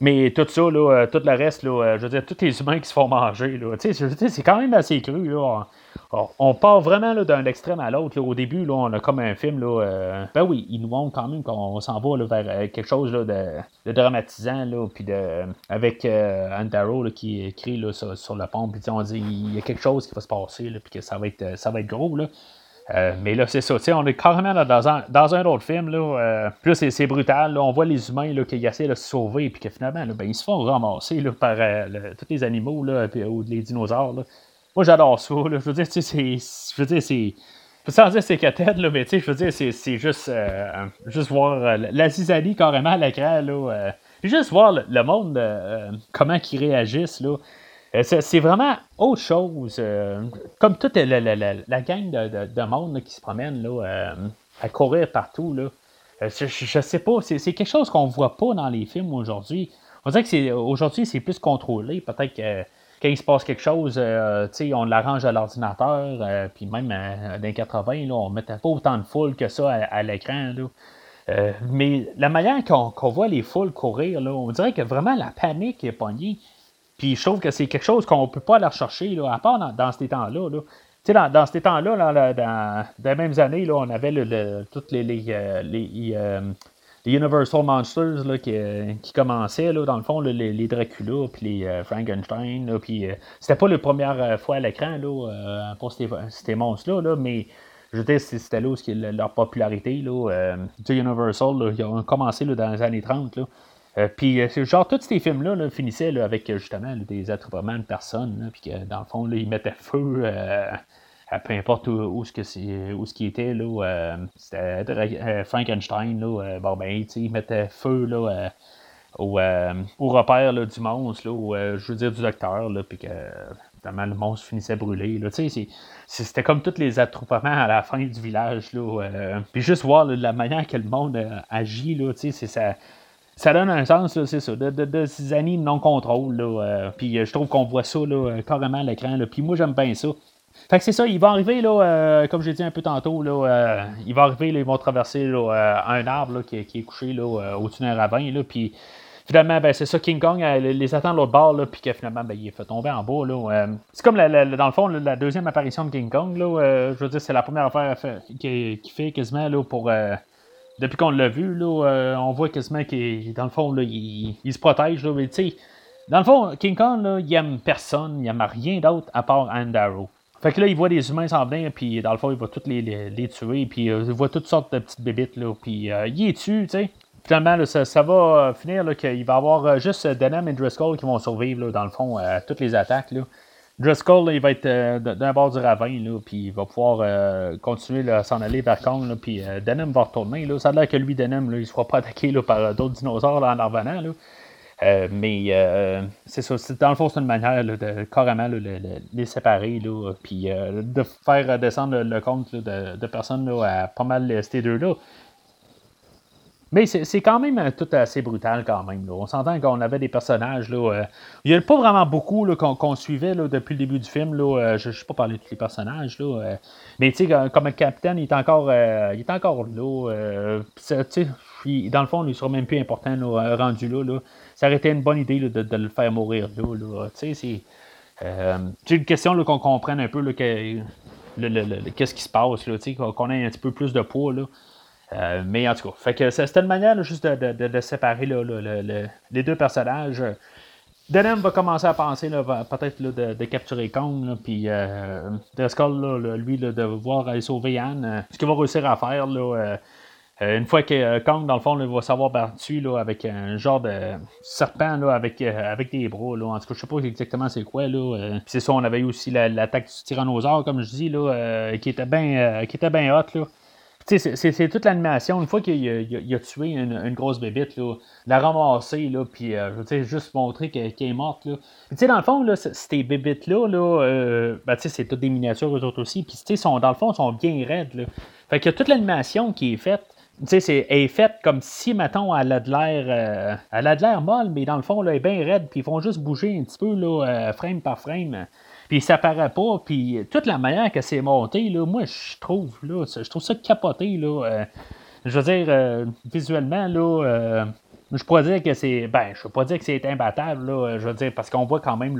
Mais tout ça, là, euh, tout le reste, là, je veux dire, tous les humains qui se font manger, là, c'est quand même assez cru. Là. On, part vraiment d'un extrême à l'autre. Au début, là, on a comme un film. Là, ben oui, il nous montre quand même qu'on s'en va vers quelque chose là, de, dramatisant. Là, puis de, avec Andaro qui écrit là, sur, le pont. Puis on dit il y a quelque chose qui va se passer. Puis que ça va être, ça va être gros. Là. Euh, mais là, c'est ça. On est carrément dans, un, dans un autre film. Là, euh, plus c'est, brutal. on voit les humains là, qui essaient de se sauver. Puis que finalement, ben, ils se font ramasser là, par euh, tous les animaux là, ou les dinosaures. Moi, j'adore ça. Je veux dire, c'est. Je veux dire, c'est. Sans dire c'est tête là, mais je veux dire, c'est, juste, juste voir la zizanie carrément à l'écran. Là, juste voir le, monde, comment ils réagissent. Là. Euh, c'est vraiment autre chose. Euh, comme toute la, gang de, monde qui se promène là, euh, à courir partout. Là. Je, je, sais pas, c'est quelque chose qu'on voit pas dans les films aujourd'hui. On dirait que aujourd'hui, c'est plus contrôlé. Peut-être que quand il se passe quelque chose, on l'arrange à l'ordinateur. puis même dans les 80, là, on mettait pas autant de foule que ça à, l'écran. mais la manière qu'on voit les foules courir, là, on dirait que vraiment la panique est pognée. Puis je trouve que c'est quelque chose qu'on ne peut pas aller rechercher, là, à part dans, ces temps-là. Là. Dans, dans, ces temps-là, dans, les mêmes années, là, on avait le, toutes les, les, euh, euh, les, Universal Monsters là, qui, qui, commençaient, là, dans le fond, les, Dracula, puis les euh, Frankenstein. puis c'était pas la première fois à l'écran pour ces, monstres-là, là, mais je veux dire, c'était là où leur popularité. Là, Universal, ils ont commencé dans les années 30. Là. Euh, puis, euh, genre, tous ces films-là finissaient avec justement des attroupements de personnes, puis que dans le fond, ils mettaient feu euh, à peu importe où, ce que c'est, où ce qui était. Là, c'était Frankenstein, là, bon, ben, ils mettaient feu là, au, au, repère du monstre, là, je veux dire du docteur, puis que le monstre finissait brûlé. Là, c'était comme tous les attroupements à la fin du village. Là, puis juste voir la manière que le monde agit, là, c'est ça ça donne un sens, c'est ça, de, de, ces années non-contrôle. Euh, puis euh, je trouve qu'on voit ça là, carrément à l'écran. Puis moi, j'aime bien ça. Fait que c'est ça, il va arriver, là, euh, comme j'ai dit un peu tantôt, là, il va arriver, là, ils vont traverser un arbre qui, est couché là, au-dessus d'un ravin. Là, puis finalement, ben, c'est ça, King Kong les attend de l'autre bord, là, puis que finalement, ben, il est fait tomber en bas. Là, c'est comme, dans le fond, la deuxième apparition de King Kong. Là, je veux dire, c'est la première affaire qu'il fait quasiment là, pour depuis qu'on l'a vu, là, euh, on voit quasiment qu'il, dans le fond, là, il, se protège. Là, mais, dans le fond, King Kong, là, il aime personne, il aime rien d'autre à part Andaro. Fait que là, il voit des humains s'en venir, puis dans le fond, il va tous les, les, tuer, puis euh, il voit toutes sortes de petites bébites, là, puis euh, il est tue, tu sais. Finalement, ça, va finir qu'il va y avoir juste Denham et Driscoll qui vont survivre, là, dans le fond, à toutes les attaques. Là. Driscoll, il va être euh, d'un bord du ravin, là, puis il va pouvoir euh, continuer à s'en aller vers Kong, puis euh, Denim va retourner. Là. Ça a l'air que lui, Denim, là, il ne sera pas attaqué là, par d'autres dinosaures là, en revenant. Là. mais c'est ça, dans le fond, c'est une manière de carrément les séparer, puis de faire descendre le, compte de, de, personnes à pas mal ces deux-là. Mais c'est quand même euh, tout assez brutal quand même. On s'entend qu'on avait des personnages. Là, euh, il n'y a pas vraiment beaucoup qu'on suivait depuis le début du film. Là, euh, je ne sais pas parler de tous les personnages. Là, mais comme le capitaine, il est encore, il est encore là. dans le fond, il ne sera même plus important rendu là, Ça aurait été une bonne idée de, le faire mourir là. c'est une question qu'on comprenne un peu qu'est-ce qui se passe, qu'on ait un petit peu plus de poids. Là. Euh, mais en tout cas, fait c'était une manière juste de, séparer les deux personnages. Denem va commencer à penser peut-être de, capturer Kong, puis euh, lui, de voir aller sauver Anne. Euh, ce qu'il va réussir à faire, une fois que Kong, dans le fond, va savoir battu avec un genre de serpent avec, des bras. En tout cas, je sais pas exactement c'est quoi. C'est ça, on avait eu aussi l'attaque du tyrannosaure, comme je dis, qui était bien bien hot. C'est toute l'animation. Une fois qu'il a, tué une, grosse bébite, là, la ramasser, là, puis euh, juste montrer qu'elle est morte. Là. dans le fond, là, ces bébites-là, là, euh, ben, c'est toutes des miniatures, eux autres aussi. Puis, sont, dans le fond, sont bien raides. Là. Fait que toute l'animation qui est faite, elle est faite comme si, mettons, elle a de l'air. Euh, elle a de l'air molle, mais dans le fond, là, elle est bien raide, puis ils font juste bouger un petit peu, là, frame par frame. Puis ça paraît pas. Puis toute la manière que c'est monté, là, moi, je trouve, là, je trouve ça capoté, là. Euh, je veux dire, euh, visuellement, là, euh, je pourrais dire que c'est. Ben, je peux pas dire que c'est imbattable, là. Je veux dire, parce qu'on voit quand même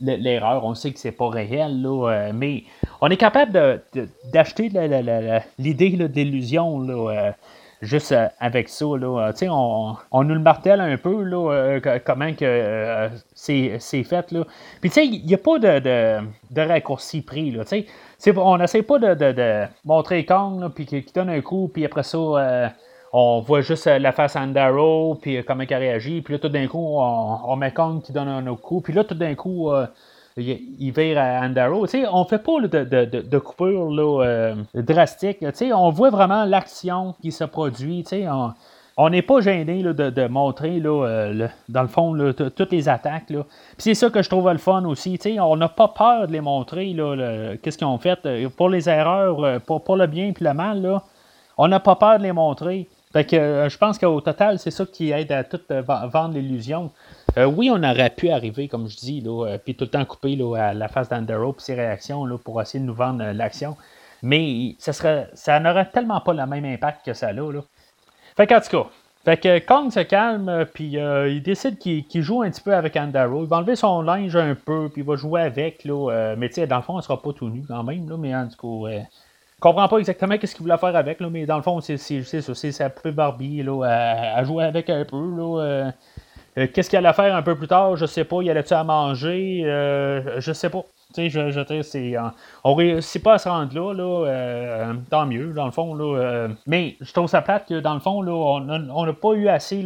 l'erreur. On sait que c'est pas réel, là, mais on est capable d'acheter l'idée de l'illusion, juste euh, avec ça. Là, euh, on, on nous le martèle un peu, là, euh, comment que c'est, fait. Là. Puis, il n'y a pas de, de, de raccourci pris. Là, on n'essaie pas de, de, montrer Kong, puis qui, donne un coup, puis après ça, on voit juste la face à Andaro, puis comment il réagit. Puis là, tout d'un coup, on, on, met Kong qui donne un autre coup. Puis là, tout d'un coup, il, vire à Andaro. on ne fait pas de, de, de, coupure là, euh, drastique. on voit vraiment l'action qui se produit. On n'est pas gêné de, montrer, là, euh, dans le fond, toutes les attaques. C'est ça que je trouve le fun aussi. on n'a pas peur de les montrer, qu'est-ce qu'ils ont fait. Euh, pour les erreurs, pour, le bien et le mal, on n'a pas peur de les montrer. Je pense qu'au total, c'est ça qui aide à tout vendre l'illusion. Euh, oui, on aurait pu arriver, comme je dis, euh, puis tout le temps couper à la face d'Andero et ses réactions pour essayer de nous vendre euh, l'action. Mais ça serait, ça n'aurait tellement pas le même impact que ça a. Là. Fait qu'en tout cas, fait que Kong se calme, puis il décide qu'il, joue un petit peu avec Andaro. Il va enlever son linge un peu, puis il va jouer avec. Là, mais tu sais, dans le fond, il sera pas tout nu quand même. Là, mais en tout cas, je comprends pas exactement ce qu'il voulait faire avec. Mais dans le fond, c'est, ça. C'est sa poupée Barbie là, à, jouer avec un peu. Là, euh, qu'est-ce qu'il allait faire un peu plus tard, je sais pas. Il allait-tu à manger, euh, je sais pas. Tu sais, je, je c'est, on réussit pas à se rendre là, là euh, tant mieux, dans le fond. Là, mais je trouve ça plate que, dans le fond, là, on n'a pas eu assez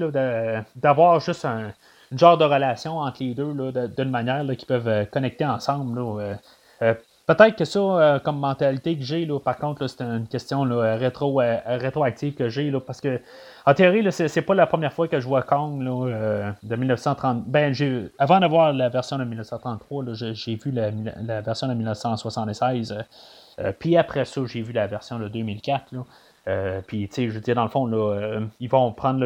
d'avoir juste un, genre de relation entre les deux d'une manière là, qui peuvent connecter ensemble. Là, Peut-être que ça, comme mentalité que j'ai, là, par contre, c'est une question là, rétro, rétroactive que j'ai, parce que en théorie, c'est pas la première fois que je vois Kong euh, de 1930. Ben, avant d'avoir la version de 1933, j'ai vu la, version de 1976. Euh, euh, puis après ça, j'ai vu la version de 2004. puis, tu sais, je veux dire, dans le fond, ils vont prendre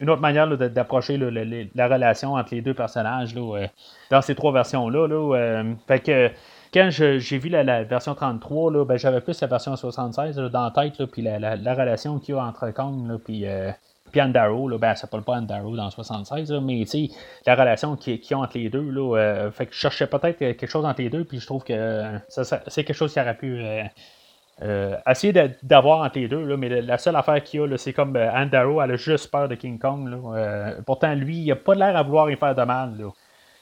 une autre manière d'approcher la relation entre les deux personnages dans ces trois versions-là. Là, fait que quand j'ai vu la, version 33, là, ben, j'avais plus la version 76 dans la tête, puis la, relation qu'il y a entre Kong puis, euh, Andaro, là, ben, s'appelle pas Andaro dans 76, mais la relation qu'ils qui ont entre les deux, là, euh, fait que je cherchais peut-être quelque chose entre les deux, puis je trouve que c'est quelque chose qui aurait pu euh, essayer d'avoir entre les deux, là, mais la seule affaire qu'il y a, c'est comme Andaro, elle a juste peur de King Kong. Là, pourtant, lui, il a pas l'air à vouloir y faire de mal. Là.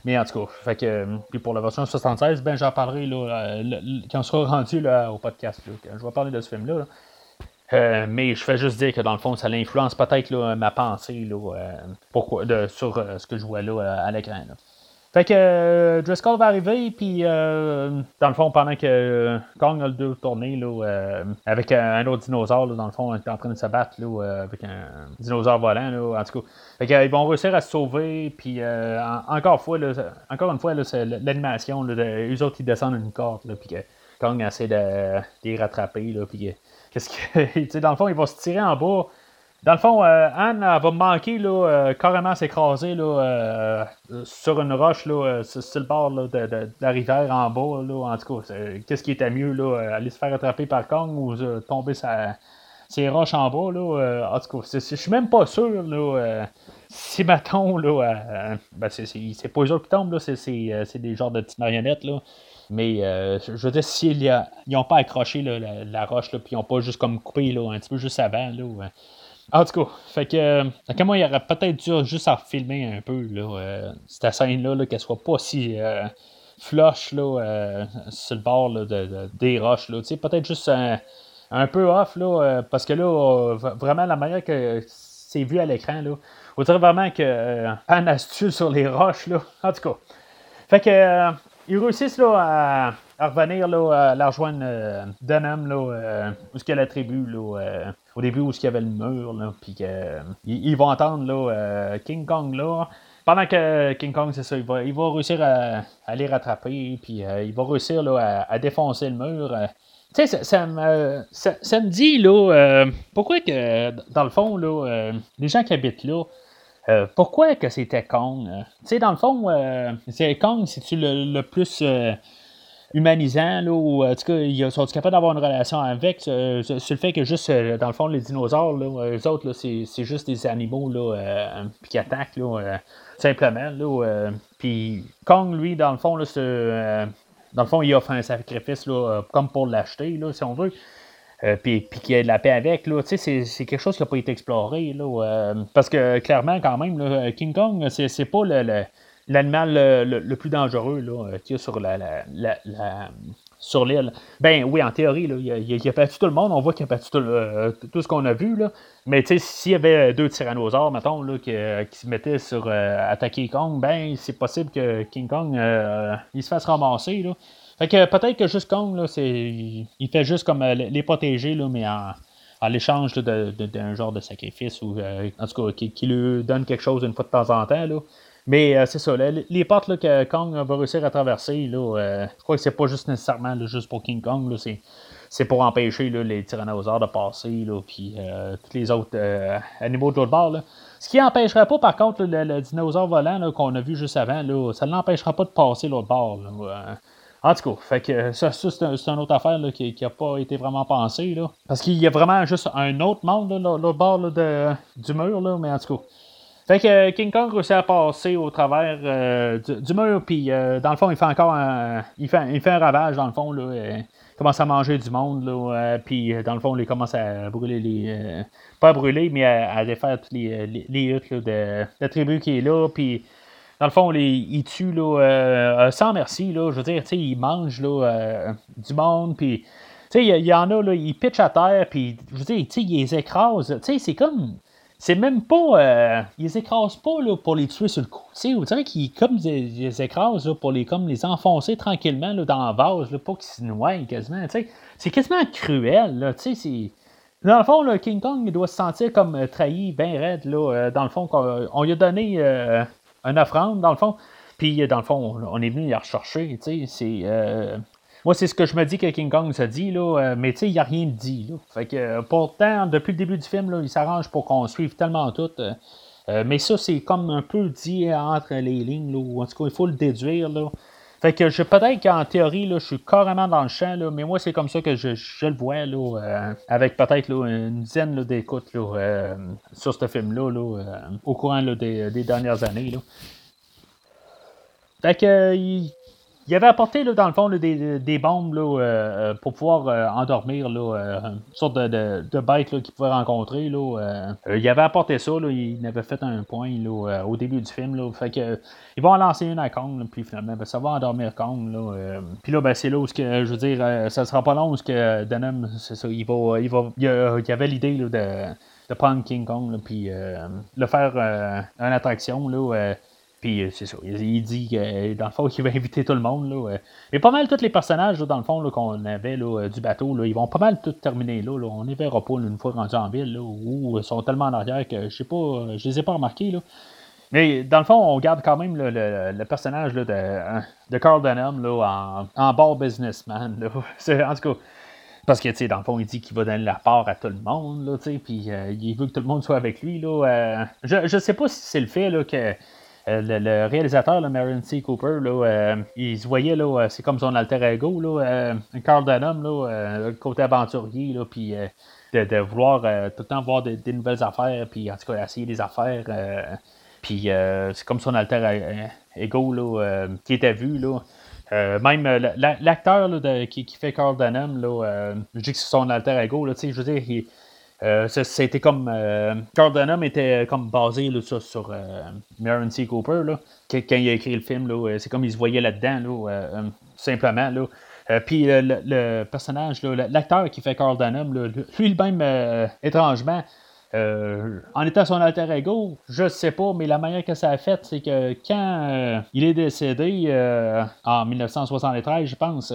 Mais en tout cas, fait que, euh, puis pour la version 76, ben j'en parlerai là, euh, quand on sera rendu là, au podcast. je vais parler de ce film-là. Euh, mais je fais juste dire que dans le fond, ça l'influence peut-être ma pensée là, pourquoi, de, sur ce que je vois là à l'écran. Fait que euh, va arriver, puis euh, dans le fond, pendant que euh, Kong a le deux tourné là, avec un, autre dinosaure, dans le fond, est en train de se battre là, avec un dinosaure volant, là, en tout cas. Fait qu'ils vont réussir à se sauver, puis encore, fois, là, encore une fois, l'animation, eux autres, ils descendent une corde, puis que Kong essaie de, les rattraper, là, puis qu'est-ce que. dans le fond, ils vont se tirer en bas. Dans le fond, euh, Anne va manquer là, euh, carrément s'écraser euh, sur une roche là, sur, le bord de, la rivière en bas. Là, en tout cas, qu'est-ce qui était mieux, là, aller se faire attraper par Kong ou tomber sa, ses roches en bas? Là, en tout cas, je suis même pas sûr là, si mettons, là, ben c'est pas eux autres qui tombent, c'est des genres de petites marionnettes. Là. Mais je veux dire, s'ils n'ont pas accroché la, roche, puis ils n'ont pas juste comme coupé là, un petit peu juste avant, là, en tout cas, fait que, euh, moi, il aurait peut-être dû juste à filmer un peu, là, euh, cette scène-là, qu'elle soit pas si euh, flush, là, sur le bord de, des roches, là. peut-être juste un, peu off, là, parce que là, vraiment, la manière que c'est vu à l'écran, là, on dirait vraiment que un astuce sur les roches, là. En tout cas. Fait que, ils réussissent, là, à revenir là, à la rejoindre Dunham, là, où est-ce la tribu, là, au début où il y avait le mur, là, puis ils vont entendre là, King Kong là. Pendant que King Kong, c'est ça, il va, il va réussir à, les rattraper, puis il va réussir là, à, défoncer le mur. Tu sais, ça, me, ça, me dit, là, pourquoi que, dans le fond, là, les gens qui habitent là, euh, pourquoi que c'était Kong? Euh? Tu sais, dans le fond, euh, c'est Kong, c'est-tu le, plus humanisant, là, ou en tout cas, ils sont capables d'avoir une relation avec, sur le fait que juste, dans le fond, les dinosaures, là, eux autres, c'est juste des animaux, là, qui attaquent, là, simplement, là, puis Kong, lui, dans le fond, là, dans le fond, il offre un sacrifice, là, comme pour l'acheter, si on veut. Euh, puis, qu'il y ait de la paix avec, là, c'est, c'est quelque chose qui n'a pas été exploré. Là, euh, parce que clairement, quand même, King Kong, c'est, c'est pas le, l'animal le, plus dangereux là, qu'il y a sur la, sur l'île. Ben oui, en théorie, là, il, a, a, battu tout le monde. On voit qu'il a battu tout, euh, tout ce qu'on a vu. Là. Mais s'il y avait deux tyrannosaures, mettons, là, qui, qui se mettaient sur attaquer Kong, ben c'est possible que King Kong il se fasse ramasser. Là. Fait que peut-être que juste Kong, là, c'est. Il fait juste comme euh, les protéger, là, mais en, en l'échange d'un genre de sacrifice ou euh, en tout cas qui, lui donne quelque chose une fois de temps en temps. Là. Mais euh, c'est ça, les portes que Kong va réussir à traverser, là, je crois que c'est pas juste nécessairement juste pour King Kong, c'est, pour empêcher les tyrannosaures de passer, là, puis tous les autres animaux de l'autre bord. Ce qui n'empêcherait pas, par contre, le, dinosaure volant qu'on a vu juste avant, ça ne l'empêchera pas de passer l'autre bord. En tout cas, que ça, c'est, une autre affaire qui n'a pas été vraiment pensée. Parce qu'il y a vraiment juste un autre monde, l'autre bord du mur, mais en tout cas. Fait que King Kong réussit à passer au travers euh, du, mur, puis euh, dans le fond, il fait encore un, il fait, il fait un ravage, dans le fond. Là, il commence à manger du monde, là, euh, puis dans le fond, il commence à brûler les. pas à brûler, mais à, défaire toutes les, les, huttes de, la tribu qui est là, puis dans le fond, ils tuent là, euh, euh, sans merci. Là, je veux dire, ils mangent là, euh, du monde. Puis, il y, en a, là, ils pitchent à terre. Puis, je veux dire, ils les écrasent. C'est comme. C'est même pas. ils les écrasent pas là, pour les tuer sur le coup. Vous savez qu'ils comme ils, les écrasent là, pour les, comme, les enfoncer tranquillement là, dans la vase, là, pas qu'ils se noient quasiment. C'est quasiment cruel. Là. Dans le fond, le King Kong il doit se sentir comme trahi, bien raide. Là, dans le fond, on, lui a donné une offrande, dans le fond. Puis, dans le fond, on est venu y rechercher, c'est... Euh, moi, c'est ce que je me dis que King Kong se dit, là, euh, mais tu sais, il n'y a rien de dit. Fait que, euh, pourtant, depuis le début du film, là, il s'arrange pour qu'on suive tellement tout. mais ça, c'est comme un peu dit entre les lignes, là, ou en tout cas, il faut le déduire, là. Fait que je peut-être qu'en théorie, là, je suis carrément dans le champ, là, mais moi, c'est comme ça que je, le vois, là, avec peut-être une dizaine d'écoutes sur ce film-là, là, au courant des, dernières années. Là. Fait que, il avait apporté, dans le fond, des, bombes là, euh, pour pouvoir euh, endormir une sorte de, bête qu'il pouvait rencontrer. Là, euh, il avait apporté ça, il avait fait un point au début du film. Fait que, ils vont en lancer une à Kong, puis finalement, ben, ça va endormir Kong. Là, puis là, ben, c'est là où, que, je veux dire, ça sera pas long où que ça, il va, avait l'idée de, de prendre King Kong, puis le faire une attraction. Là, puis euh, c'est ça. Il, dit que euh, dans le fond, qu'il va inviter tout le monde. Là, mais pas mal tous les personnages, dans le fond, qu'on avait là, euh, du bateau, ils vont pas mal tout terminer là. On ne verra pas une fois rendus en ville, où ils sont tellement en arrière que je sais pas, je les ai pas remarqués. Là. Mais dans le fond, on garde quand même le, personnage là, de, de Carl Denham en, en bar businessman. En tout cas, parce que, tu sais, dans le fond, il dit qu'il va donner la part à tout le monde, puis il veut que tout le monde soit avec lui, là. je, je sais pas si c'est le fait, là, que euh, le, réalisateur, le Marion C. Cooper, là, euh, il se voyait, là, euh, c'est comme son alter ego, là, Carl Dunham, là, côté aventurier, là, puis de, vouloir tout le temps voir des, nouvelles affaires, puis en tout cas essayer des affaires. puis c'est comme son alter ego là, qui était vu. Là. même l'acteur qui, fait Carl Dunham, là, je dis que c'est son alter ego, là, je veux dire, il, euh, comme. Euh, Carl Dunham était comme basé sur, sur euh, C. Cooper. Là, quand il a écrit le film, là, c'est comme il se voyait là-dedans, là, euh, simplement. Puis le, personnage, l'acteur qui fait Carl Dunham, lui, même étrangement, en étant son alter ego, je sais pas, mais la manière que ça a fait, c'est que quand il est décédé en 1973, je pense,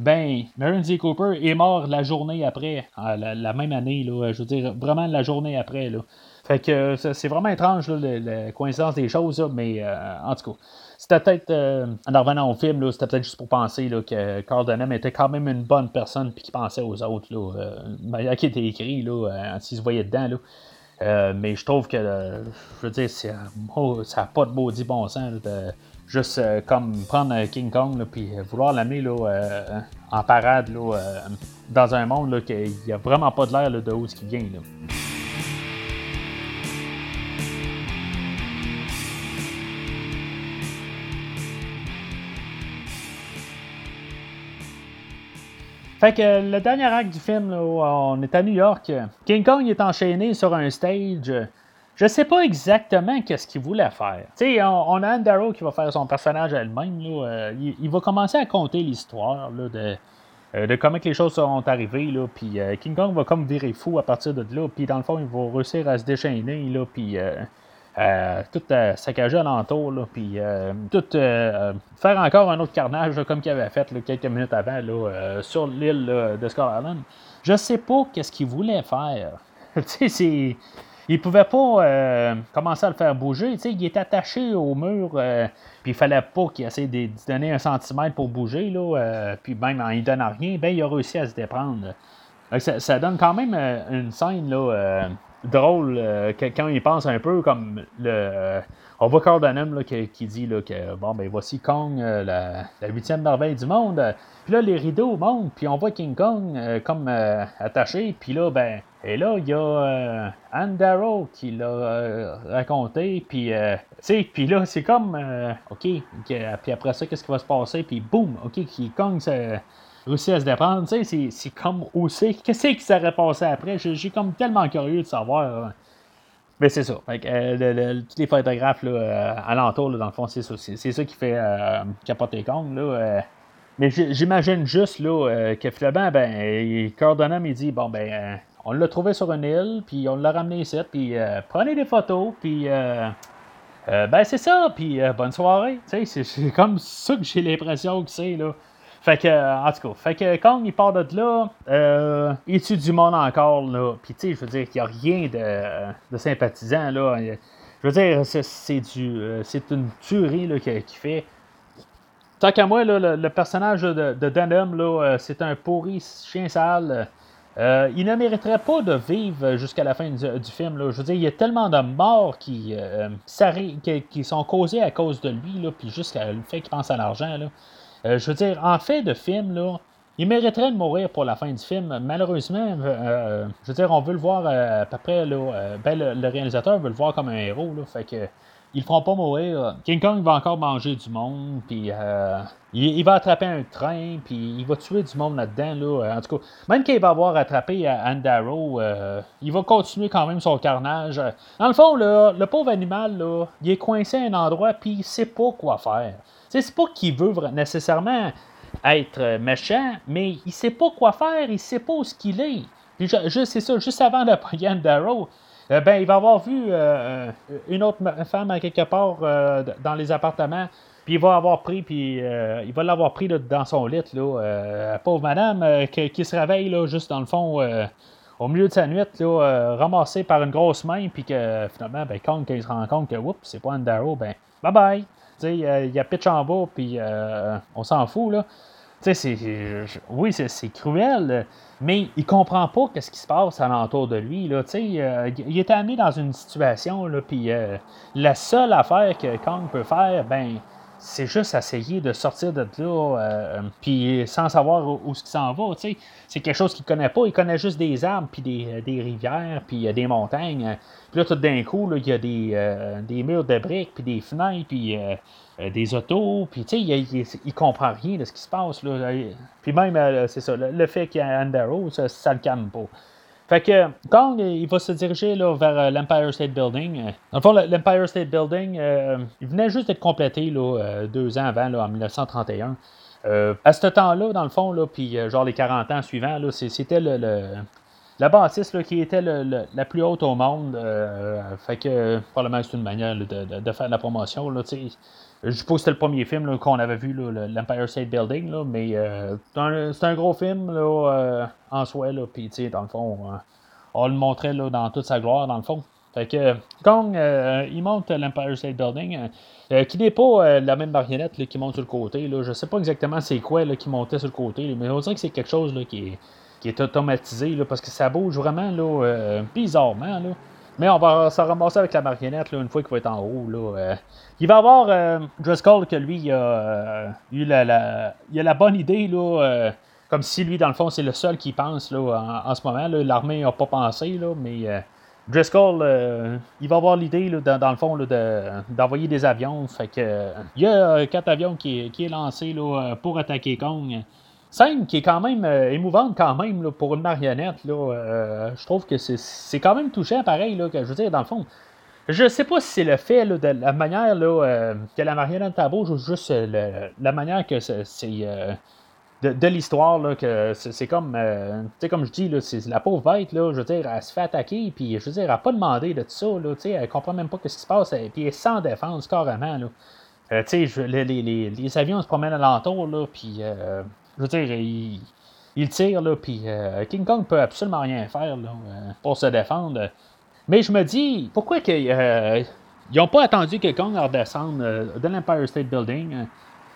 ben, Marion Z. Cooper est mort la journée après, la, même année, là, je veux dire, vraiment la journée après. Là. Fait que c'est vraiment étrange, la, coïncidence des choses, mais en tout cas. C'était peut-être, euh, en revenant au film, c'était peut-être juste pour penser là, que Carl était quand même une bonne personne puis qu'il pensait aux autres. Là, euh, qui était écrit, là, euh, s'il se voyait dedans. Là. Euh, mais je trouve que, je veux dire, ça n'a pas de maudit bon sens de juste comme prendre King Kong puis vouloir l'amener en parade là, dans un monde là, qu'il n'y a vraiment pas de l'air de où ce qui vient. Là. Fait que le dernier acte du film, là, on est à New York. King Kong est enchaîné sur un stage. Je sais pas exactement qu'est-ce qu'il voulait faire. Tu sais, on, a Anne qui va faire son personnage elle-même. Euh, il, va commencer à conter l'histoire de, euh, de comment les choses sont arrivées. Là, puis euh, King Kong va comme virer fou à partir de là. Puis dans le fond, il va réussir à se déchaîner. Là, puis tout saccagé alentour, là, puis tout faire encore un autre carnage comme qu'il avait fait quelques minutes avant là, sur l'île de Skull Island. Je sais pas qu'est-ce qu'il voulait faire. c'est il pouvait pas commencer à le faire bouger. il est attaché au mur, puis il fallait pas qu'il essaie de, donner un centimètre pour bouger. Là, puis même en y donnant rien, ben, il a réussi à se déprendre. Ça, donne quand même une scène là, drôle euh, quand il pense un peu comme le. Euh, on voit là, qui, dit là, que bon ben voici Kong, euh, la huitième merveille du monde. Puis là, les rideaux montent, puis on voit King Kong comme attaché. Puis là, ben, et là, il y a Anne Darrow qui l'a raconté. Puis, puis là, c'est comme, OK, puis après ça, qu'est-ce qui va se passer? Puis boum, OK, King Kong, c'est réussi à se déprendre. Tu sais, c'est comme aussi. Qu'est-ce qui serait passé après? J'ai comme tellement curieux de savoir. Mais c'est ça. Euh, tous les photographes là, euh, alentour, dans le fond, c'est ça. C'est ça qui fait euh, capoter Kong. Là, mais j'imagine juste là, que finalement, ben, Cardonham, il dit bon, ben, on l'a trouvé sur une île, puis on l'a ramené ici, puis prenez des photos, puis. ben c'est ça, puis bonne soirée. C'est comme ça que j'ai l'impression que c'est. là. Fait que, euh, en tout cas, fait que quand il part de là, euh, il tue du monde encore, là. Puis, tu sais, je veux dire qu'il n'y a rien de, de, sympathisant, là. Je veux dire, c'est du euh, c'est une tuerie, là, qu'il fait. Tant qu'à moi, là, le, personnage de, de Dunham, là, euh, c'est un pourri chien sale. il ne mériterait pas de vivre jusqu'à la fin du, film. Là. Je veux dire, il y a tellement de morts qui, qui, qui sont causées à cause de lui, là, puis juste le fait qu'il pense à l'argent. Euh, je veux dire, en fait de film, là, il mériterait de mourir pour la fin du film. Malheureusement, euh, euh, je veux dire, on veut le voir à peu près, là, ben, le, réalisateur veut le voir comme un héros, là, fait que ils le feront pas mourir. King Kong va encore manger du monde, puis il, va attraper un train, puis il va tuer du monde là-dedans. Là. En tout cas, même qu'il va avoir attrapé Andaro, il va continuer quand même son carnage. Dans le fond, là, le pauvre animal, là, il est coincé à un endroit, puis il sait pas quoi faire c'est pas qu'il veut nécessairement être méchant, mais il sait pas quoi faire, il sait pas où ce qu'il est. Puis c'est ça, juste avant de Brian Darrow, euh, ben, il va avoir vu euh, une autre femme quelque part euh, dans les appartements, puis il va avoir pris, puis il va l'avoir pris dans son lit, pauvre madame qui, se réveille juste dans le fond au milieu de sa nuit, là, ramassée par une grosse main, puis que finalement, ben, quand il se rend compte que oups, c'est pas un Darrow, ben bye bye. Euh, il y a pitch en bas, puis euh, on s'en fout, là. Tu sais, oui, c'est cruel, mais il comprend pas ce qui se passe alentour de lui. Là, euh, il est amené dans une situation, puis la seule affaire que Kong peut faire, ben, c'est juste essayer de sortir de là, puis sans savoir où, qu'il s'en va. C'est quelque chose qu'il connaît pas. Il connaît juste des arbres, puis des, des rivières, puis des montagnes. Puis là, tout d'un coup, il y a des, euh, des, murs de briques, puis des fenêtres, puis euh, euh, des autos, puis tu sais, il, il, comprend rien de ce qui se passe. Puis même, c'est ça, le, fait qu'il y a Andaro, ça, ça le calme pas. Fait que quand il va se diriger là, vers l'Empire State Building. dans le fond, l'Empire State Building, il venait juste d'être complété là, deux ans avant, là, en 1931. à ce temps-là, dans le fond, là, puis genre les 40 ans suivants, c'était le, la bâtisse qui était la plus haute au monde. fait que probablement c'est une manière de, faire de la promotion. Là, je suppose que c'était le premier film qu'on avait vu, l'Empire State Building, mais c'est un, gros film en soi. Puis dans le fond, on le montrait dans toute sa gloire, dans le fond. Fait que Kong, il monte l'Empire State Building. Euh, qui n'est pas euh, la même marionnette qui monte sur le côté. Là. Je sais pas exactement c'est quoi qui montait sur le côté, mais on dirait que c'est quelque chose qui, est, automatisé parce que ça bouge vraiment là, euh, bizarrement. Mais on va s'en ramasser avec la marionnette une fois qu'il va être en haut. il va avoir Driscoll que lui il a eu la, il a la bonne idée. Là, comme si lui, dans le fond, c'est le seul qui pense là, en, ce moment. L'armée n'a pas pensé, là, mais Driscoll, euh, il va avoir l'idée, dans, le fond, d'envoyer des avions. Fait que, il y a euh, quatre avions qui, qui est lancé là, pour attaquer Kong. Scène qui est quand même euh, émouvante quand même pour une marionnette. je trouve que c'est quand même touchant, pareil. Là, que, je veux dire, dans le fond, je sais pas si c'est le fait de la manière là, que la marionnette bouge ou juste la manière que c'est de, l'histoire, que c'est comme, euh, comme je dis, là, la pauvre bête, là, je veux dire, elle se fait attaquer, puis je veux dire, elle n'a pas demandé de tout ça, là, elle comprend même pas ce qui se passe, elle est sans défense, carrément, là. Euh, tu sais, les, les, les, avions se promènent alentour, là, puis, euh, je veux dire, ils tirent, là, puis King Kong peut absolument rien faire, là, pour se défendre. Mais je me dis, pourquoi qu'ils n'ont pas attendu que Kong redescende de l'Empire State Building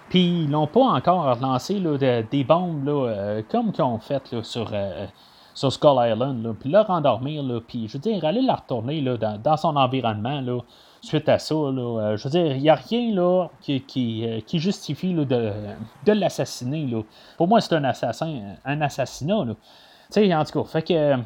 puis ils n'ont pas encore lancé des bombes euh, comme qu'ils ont fait sur, euh, Skull Island. Puis leur endormir. Puis je veux dire, aller la retourner dans, son environnement suite à ça. Euh, je veux dire, il n'y a rien là, qui, qui, justifie de, l'assassiner. Pour moi, c'est un assassin, un assassinat. Tu sais, en tout cas, fait que.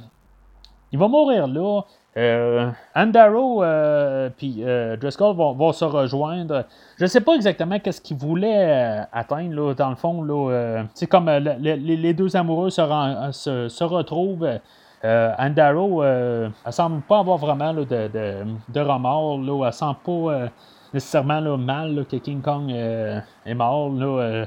il va mourir là. Euh, Andaro euh, euh, Driscoll vont, se rejoindre. Je ne sais pas exactement qu'est-ce qu'ils voulaient atteindre dans le fond. C'est comme les deux amoureux se, retrouvent. Andaro, elle semble pas avoir vraiment de, de, de, remords. Là, elle sent pas nécessairement mal que King Kong est mort. Là,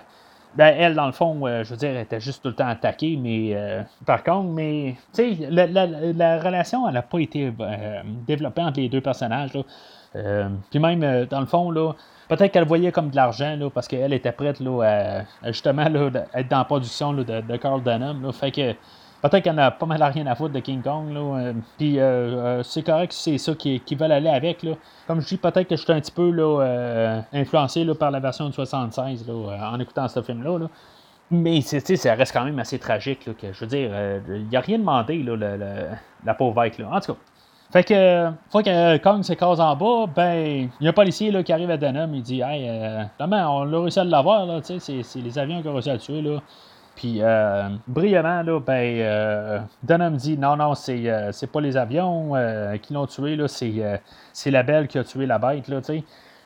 ben, elle, dans le fond, euh, je veux dire, elle était juste tout le temps attaquée, mais euh, par contre, mais, tu sais, la, relation, elle n'a pas été euh, développée entre les deux personnages. Puis même, dans le fond, là, peut-être qu'elle voyait comme de l'argent, là, parce qu'elle était prête là, à, justement là, être dans la production de, Carl Dunham. Là, fait que Peut-être qu'elle n'a pas mal à rien à foutre de King Kong. Là, euh, puis euh, euh, c'est correct si c'est ça qu'ils veulent aller avec. Là. Comme je dis, peut-être que je suis un petit peu là, influencé là, par la version de 76 là, en écoutant ce film-là. Là. Mais ça reste quand même assez tragique. Là, que, je veux dire, il n'y a rien demandé, là, la pauvre bête. Là. En tout cas. Fait que, fois que Kong s'écrase en bas, ben, il y a un policier là, qui arrive à Denham, il dit Hey, euh, on a réussi à l'avoir, c'est les avions qui ont réussi à le tuer, là. Puis, euh, brillamment, là, ben, euh, Dunham dit non, non, c'est, euh, c'est pas les avions euh, qui l'ont tué, là, c'est, c'est la belle qui a tué la bête, là.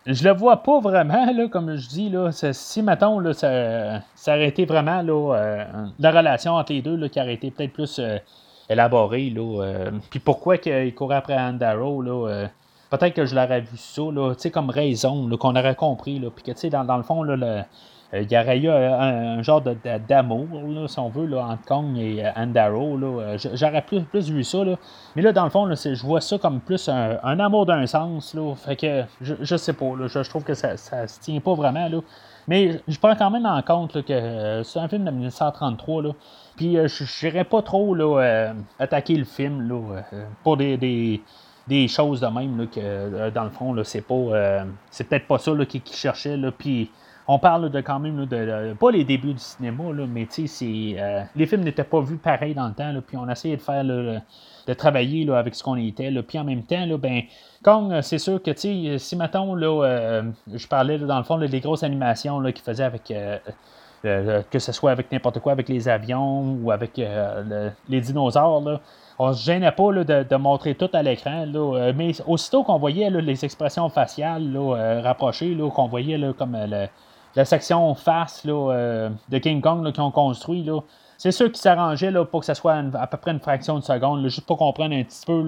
Je le vois pas vraiment, là, comme je dis, là, si, mettons, là, ça, ça aurait été vraiment, là, la relation entre les deux, là, qui aurait été peut-être plus élaborée, là. Puis pourquoi qu'il courait après Andaro, là, peut-être que je l'aurais vu ça, là, comme raison, là, qu'on aurait compris, là, puis que, dans, dans, le fond, là, le euh, il y aurait eu un, genre d'amour, si on veut, là, entre Kong et euh, Andaro. Euh, j'aurais plus, plus vu ça. Là. Mais là, dans le fond, je vois ça comme plus un, amour d'un sens. Là. Fait que je, je sais pas. je, trouve que ça, ça se tient pas vraiment. Là. Mais je prends quand même en compte que c'est un film de 1933. Là. Puis je n'irais pas trop là, attaquer le film là, pour des, des, choses de même que dans le fond, c'est pas. c'est peut-être pas ça qu'il cherchait. Puis on parle de quand même de, pas les débuts du cinéma, là, mais c'est, euh, les films n'étaient pas vus pareil dans le temps, puis on essayait de faire de travailler là, avec ce qu'on était. Là, puis en même temps, là, ben, Kong, euh, c'est sûr que si mettons là, euh, je parlais dans le fond des grosses animations qu'ils faisaient avec que ce soit avec n'importe quoi, avec les avions ou avec les dinosaures, là, on se gênait pas de, montrer tout à l'écran. mais aussitôt qu'on voyait les expressions faciales rapprochées, qu'on voyait comme la section face là, euh, de King Kong qu'ils ont construit, là, c'est sûr qu'ils s'arrangeaient pour que ça soit à peu près une fraction de seconde, juste pour comprendre un petit peu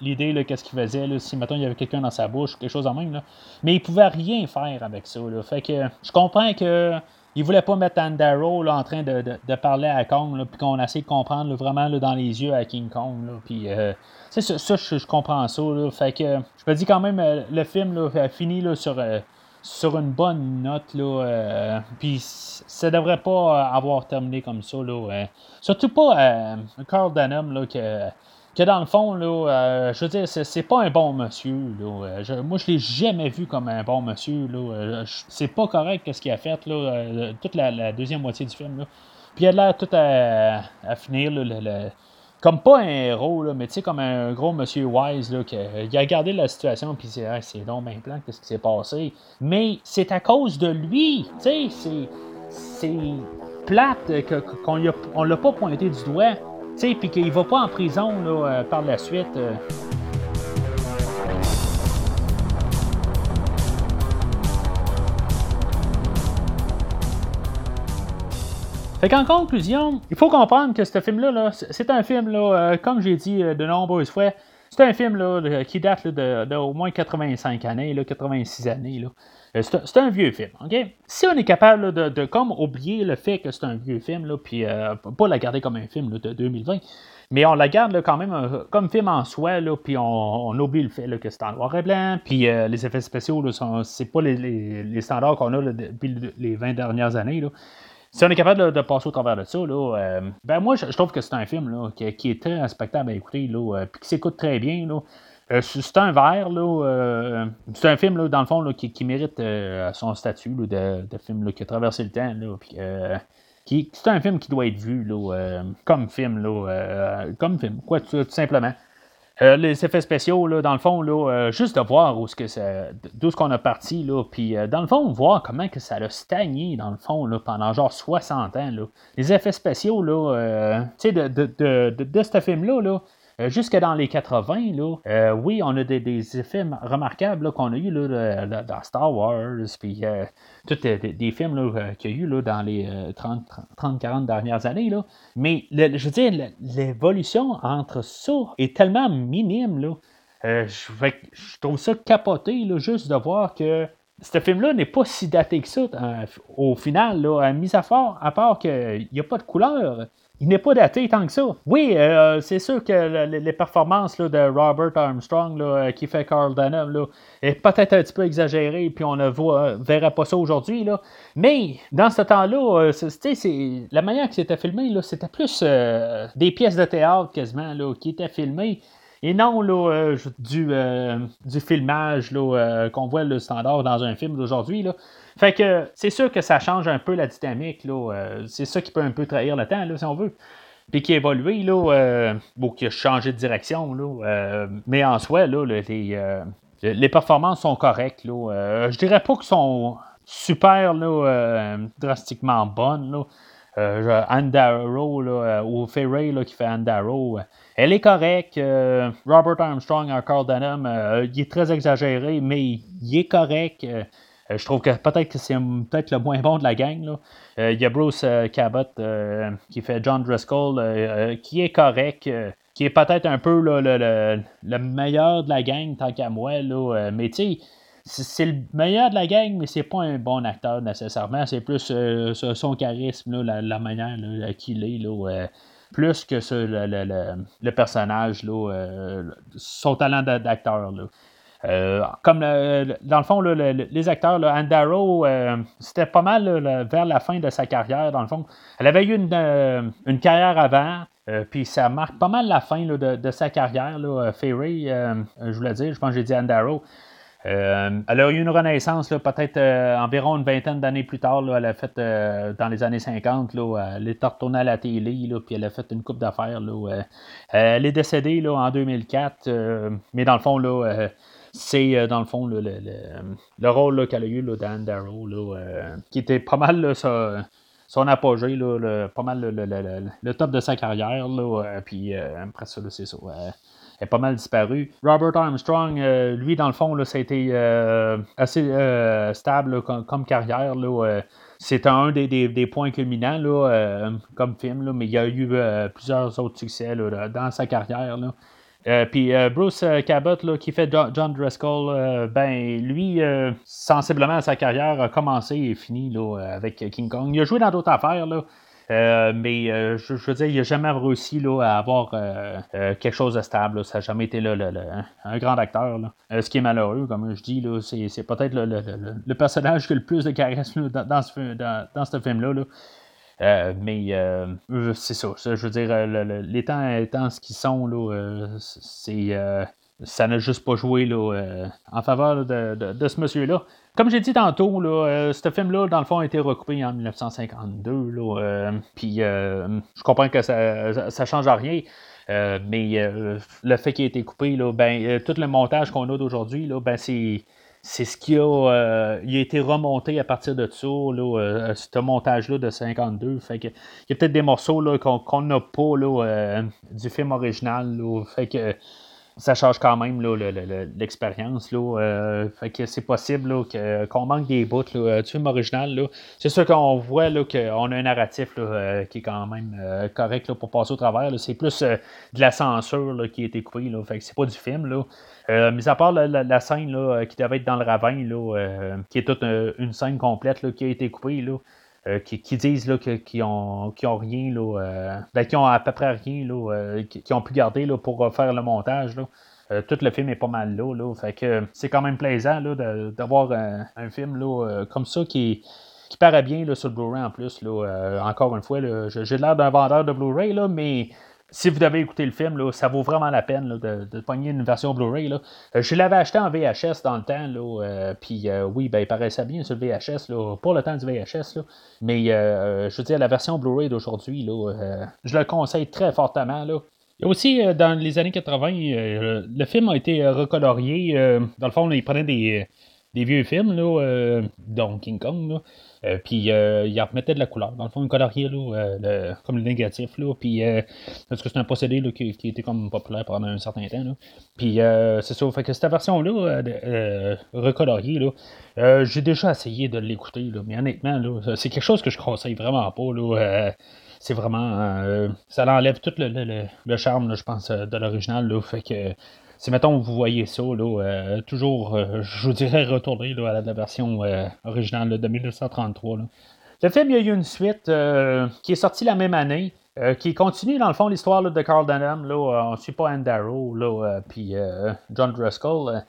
l'idée, qu'est-ce qu'il faisait, si maintenant il y avait quelqu'un dans sa bouche, quelque chose en même. Mais ils pouvaient rien faire avec ça. Fait que je comprends que il voulait pas mettre Andaro là, en train de, parler à Kong, puis qu'on essaie de comprendre vraiment dans les yeux à King Kong. Puis, ça, ça je, comprends ça. fait que, je me dis quand même, le film là, fini sur sur une bonne note. Là, puis ça devrait pas avoir terminé comme ça. Là, surtout pas Carl Denham là, que, que dans le fond, là, je veux dire, c'est, pas un bon monsieur. Là. moi, je l'ai jamais vu comme un bon monsieur. Là. c'est pas correct ce qu'il a fait là, toute la, deuxième moitié du film. Là. Puis il a l'air tout à, finir. le, comme pas un héros, là, mais tu sais, comme un gros monsieur Wise, là, qui a regardé la situation, puis il c'est donc bien plan, qu'est-ce qui s'est passé. Mais c'est à cause de lui, tu sais, c'est plate qu'on on l'a pas pointé du doigt, tu sais, puis qu'il va pas en prison, là, euh, par la suite. Fait qu'en conclusion, il faut comprendre que ce film-là, c'est un film, là, euh, comme j'ai dit euh, de nombreuses fois, c'est un film là, qui date de, au moins 85 années, là, 86 années. Là. Euh, c'est un vieux film. ok? Si on est capable de, comme oublier le fait que c'est un vieux film, là, puis pas la garder comme un film de 2020, mais on la garde quand même comme film en soi, là, puis on, oublie le fait que c'est en noir et blanc, puis les effets spéciaux, c'est pas les, standards qu'on a depuis les 20 dernières années. Si on est capable de, passer au travers de ça, là, euh, ben moi, je, trouve que c'est un film là, qui, est très respectable à écouter, là, euh, puis qui s'écoute très bien. Là. Euh, c'est un verre, là, c'est un film, là, dans le fond, qui, mérite son statut de, de, film là, qui a traversé le temps. Là, puis, qui, c'est un film qui doit être vu là, comme film, là, comme film, quoi, tout simplement. Euh, les effets spéciaux, là, dans le fond, là, euh, juste de voir où ce que d'où ce qu'on a parti, là, puis euh, dans le fond, voir comment que ça a stagné, dans le fond, là, pendant genre 60 ans. Là. Les effets spéciaux, là, tu sais, de, de, de, de, ce film-là, là, euh, jusque dans les 80, là, euh, oui, on a des, effets remarquables qu'on a eu là, dans Star Wars, puis euh, tous des, films qu'il y a eu là, dans les 30-40 dernières années. Là. Mais je veux dire, l'évolution entre ça est tellement minime. Là. je, trouve ça capoté là, juste de voir que ce film-là n'est pas si daté que ça au final, là, mis à part, à part qu'il n'y a pas de couleur il n'est pas daté tant que ça. Oui, euh, c'est sûr que les performances de Robert Armstrong euh, qui fait Carl Denham là, est peut-être un petit peu exagéré, puis on ne euh, verra pas ça aujourd'hui. Mais dans ce temps-là, la manière que c'était filmé, c'était plus des pièces de théâtre quasiment qui étaient filmées. Et non du filmage qu'on voit le standard dans un film d'aujourd'hui. Fait que c'est sûr que ça change un peu la dynamique. Là, euh, c'est ça qui peut un peu trahir le temps, là, si on veut. Puis qui a évolué, là, euh, qui a changé de direction. Là, euh, mais en soi, là, les, les, performances sont correctes. Là, je dirais pas qu'elles sont super là, drastiquement bonnes. Là. Euh, Andaro ou Ferray qui fait Andaro, elle est correcte. Robert Armstrong en Carl Denham, il est très exagéré, mais il est correct. Euh, je trouve que peut-être que c'est peut-être le moins bon de la gang. Euh, il y a Bruce euh, Cabot qui fait John Driscoll, qui est correct, qui est peut-être un peu le, meilleur de la gang tant qu'à moi. mais tu c'est le meilleur de la gang, mais c'est pas un bon acteur nécessairement. C'est plus son charisme, la, manière qu'il est. plus que le, personnage, son talent d'acteur. Euh, comme dans le fond, les acteurs, là, Andaro, euh, c'était pas mal vers la fin de sa carrière, dans le fond. Elle avait eu une, euh, carrière avant, puis ça marque pas mal la fin de, sa carrière. Là, Ferry, je voulais dire, je pense que j'ai dit Andaro. elle a eu une renaissance peut-être environ une vingtaine d'années plus tard. elle a fait dans les années 50, là, elle est retournée à la télé, puis elle a fait une coupe d'affaires. elle est décédée en 2004, mais dans le fond, c'est euh, dans le fond le, le, le rôle qu'elle a eu Dan Darrow, euh, qui était pas mal son apogée, pas mal le, top de sa carrière. Euh, puis après ça, c'est ça. est pas mal disparu. Robert Armstrong, lui, dans le fond, là, ça a été assez stable comme, carrière. c'est un des, points culminants là, comme film, mais il y a eu plusieurs autres succès dans sa carrière. Puis Bruce Cabot, qui fait John Driscoll, ben lui, sensiblement, sa carrière a commencé et fini là, avec King Kong. Il a joué dans d'autres affaires, là. Euh, mais euh, je, veux dire, il n'a jamais réussi là, à avoir euh, quelque chose de stable. Ça n'a jamais été un grand acteur. ce qui est malheureux, comme je dis, c'est, peut-être le, personnage qui a le plus de charisme dans, ce, dans, ce film-là. Mais c'est ça, Je veux dire, les temps étant ce qu'ils sont, là, c'est, ça n'a juste pas joué là, en faveur de ce monsieur-là. Comme j'ai dit tantôt, là, euh, ce film-là, dans le fond, a été recoupé en 1952. Là, euh, puis euh, je comprends que ça ne change rien. mais le fait qu'il ait été coupé, là, ben, tout le montage qu'on a d'aujourd'hui, là, ben, c'est, c'est ce qui a, il a été remonté à partir de ça, là, ce montage-là de 52. Fait que, il y a peut-être des morceaux là, qu'on, n'a pas là, du film original. Là, fait que ça change quand même l'expérience. Euh, fait que c'est possible qu'on manque des bouts là, du film original. C'est sûr qu'on voit qu'on a un narratif euh, qui est quand même euh, correct pour passer au travers. C'est plus de la censure qui a été coupée. Là, fait que c'est pas du film. Là. Mis à part la, scène qui devait être dans le ravin, qui est toute une scène complète qui a été coupée. Là. Euh, qui, disent là, qu'ils ont, ont rien, là, euh, ben, qui ont à peu près rien, là, euh, qui, ont pu garder là, pour faire le montage. Là. tout le film est pas mal là. là fait que c'est quand même plaisant d'avoir un, un, film là, comme ça qui, qui paraît bien là, sur le Blu-ray en plus. Là, encore une fois, j'ai l'air d'un vendeur de Blu-ray, mais si vous devez écouter le film, ça vaut vraiment la peine de, de pogner une version Blu-ray. Euh, je l'avais acheté en VHS dans le temps, euh, puis euh, oui, ben, il paraissait bien sur le VHS, là, pour le temps du VHS, mais je veux dire, la version Blu-ray d'aujourd'hui, je le conseille très fortement. Là. Et aussi, dans les années 80, le film a été recolorié. dans le fond, il prenait des, des vieux films, là, dont King Kong, là, euh, puis euh, il remettait de la couleur. Dans le fond, un colorier, là, comme le négatif. Là, puis, euh, parce que c'est un procédé là, qui, était comme populaire pendant un certain temps. Là. Puis c'est ça. Fait que cette version-là, recoloriée, là, j'ai déjà essayé de l'écouter. Mais honnêtement, là, c'est quelque chose que je conseille vraiment pas. Là, c'est vraiment. ça enlève tout le, le, le charme, je pense, de l'original. Fait que si mettons vous voyez ça, là, euh, toujours, euh, je vous dirais retourner à la, version euh, originale de 1933. Le film, il y a eu une suite qui est sortie la même année. qui continue dans le fond l'histoire de Carl Denham. Là, on ne suit pas Anne Darrow, puis John Driscoll.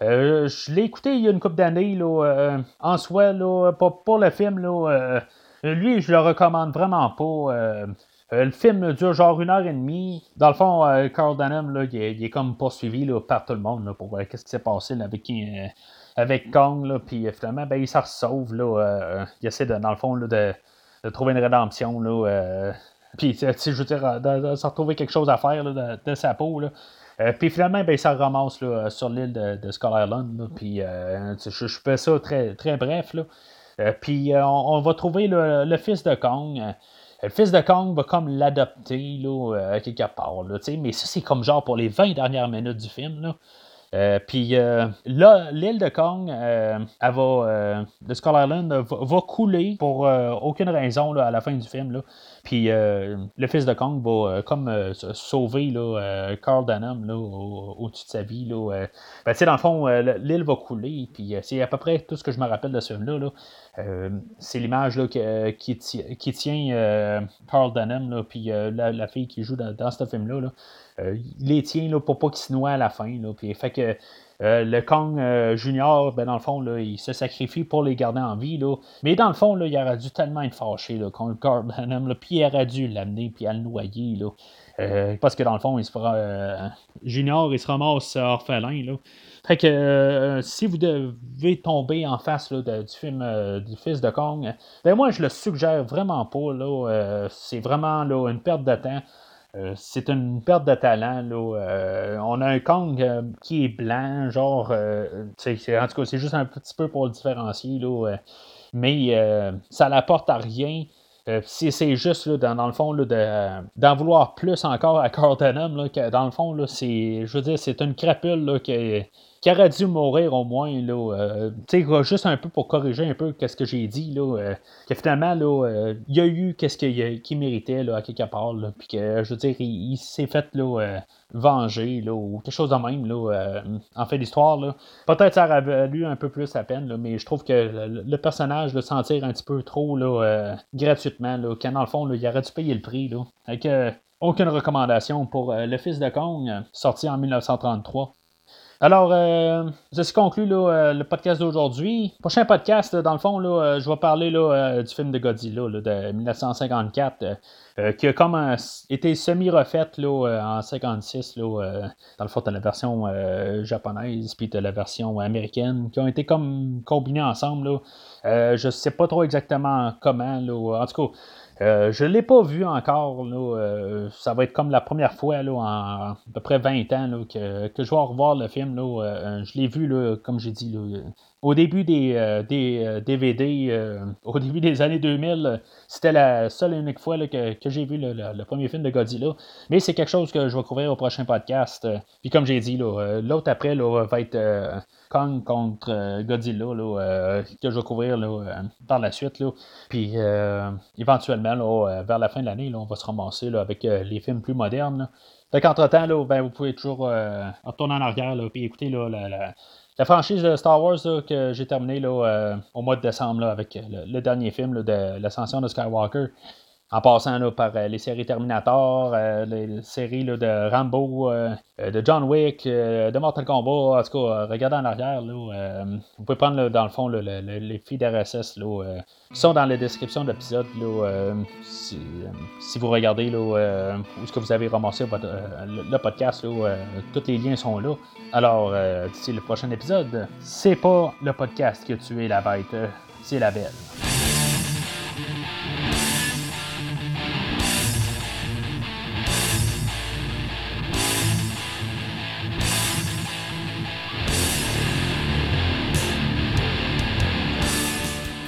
je l'ai écouté il y a une couple d'années. en soi, là, pour, pour, le film, là, lui, je le recommande vraiment pas. Euh, le film dure genre une heure et demie. Dans le fond, euh, Carl Denham, là, il, est, comme poursuivi là, par tout le monde pour voir qu'est-ce qui s'est passé avec, euh, Kong. Là, puis finalement, ben, il s'en sauve. Là, il essaie, de, dans le fond, là, de, de, trouver une rédemption. Là, puis, je veux dire, de, de, retrouver quelque chose à faire là, de, sa peau. Là. puis finalement, ben, il s'en ramasse là, sur l'île de, de Skull Island. Puis je, je, fais ça très, très bref. Là. puis on, va trouver le fils de Kong. Le fils de Kong va comme l'adopter là, euh, quelque part. Là, mais ça, c'est comme genre pour les 20 dernières minutes du film. Là. Euh, puis euh, là, l'île de Kong, elle va, de Skull Island va, couler pour aucune raison là, à la fin du film. Là. Puis euh, le fils de Kong va euh, comme euh, sauver là, Carl Denham au-dessus de sa vie. Là, ben, dans le fond, l'île va couler. Puis c'est à peu près tout ce que je me rappelle de ce film-là. c'est l'image qui, qui, tient Carl Denham, puis la, fille qui joue dans, ce film-là. il les tient là, pour pas qu'il se noie à la fin. Là, puis fait que euh, le Kong euh, Junior, ben, dans le fond, il se sacrifie pour les garder en vie. Là. Mais dans le fond, il aurait dû tellement être fâché là, contre Carl Benham, puis il aurait dû l'amener puis le noyer. Là. Euh, parce que dans le fond, il se fera. Junior, il se ramasse orphelin. Là. Fait que si vous devez tomber en face du film du fils de Kong, ben moi je le suggère vraiment pas. C'est vraiment là, une perte de temps. Euh, c'est une perte de talent. Là. Euh, on a un Kong euh, qui est blanc, genre. en tout cas, c'est juste un petit peu pour le différencier. Là, mais ça n'apporte à rien. c'est juste dans, le fond de, d'en vouloir plus encore à que dans le fond, là, c'est, je veux dire, c'est une crapule là, qui, qui aurait dû mourir au moins, là, tu sais, juste un peu pour corriger un peu ce que j'ai dit, là, que finalement, là, il y a eu qu'est-ce qu'il méritait, là, à quelque part, puis que, je veux dire, il, s'est fait, là, venger, là, ou quelque chose de même, là, en fait l'histoire, là. Peut-être ça aurait valu un peu plus la peine, là, mais je trouve que le, personnage le sentir un petit peu trop, là, gratuitement, là, quand dans le fond, là, il aurait dû payer le prix, là. Avec, aucune recommandation pour Le Fils de Kong, sorti en 1933. Alors, euh, ceci conclut là, le podcast d'aujourd'hui. Prochain podcast, dans le fond, là, je vais parler là, du film de Godzilla de 1954, qui a comme été semi-refait en 56, là, dans le fond, de la version japonaise puis de la version américaine, qui ont été comme combinées ensemble. Je sais pas trop exactement comment. En tout cas, euh, je ne l'ai pas vu encore. Euh, ça va être comme la première fois là, en à peu près 20 ans que, que, je vais revoir le film. Là, euh, je l'ai vu, là, comme j'ai dit, au début des, des DVD, au début des années 2000. C'était la seule et unique fois que, j'ai vu le, premier film de Godzilla. Mais c'est quelque chose que je vais couvrir au prochain podcast. Puis comme j'ai dit, l'autre après va être Kong contre euh, Godzilla, euh, que je vais couvrir euh, par la suite. Puis éventuellement, vers la fin de l'année, on va se ramasser avec les films plus modernes. Fait qu'entre-temps, ben, vous pouvez toujours retourner en arrière et écouter la, la, franchise de Star Wars que j'ai terminée là, au mois de décembre avec le, dernier film de l'ascension de Skywalker. En passant là, par euh, les séries Terminator, euh, les séries de Rambo, euh, de John Wick, de Mortal Kombat, en tout cas, regardez en arrière. Là, vous pouvez prendre dans le fond les feeds RSS qui sont dans la description de l'épisode. Si, vous regardez où est-ce que vous avez ramassé le, podcast, tous les liens sont là. Alors, d'ici le prochain épisode, c'est pas le podcast qui a tué la bête, c'est la belle.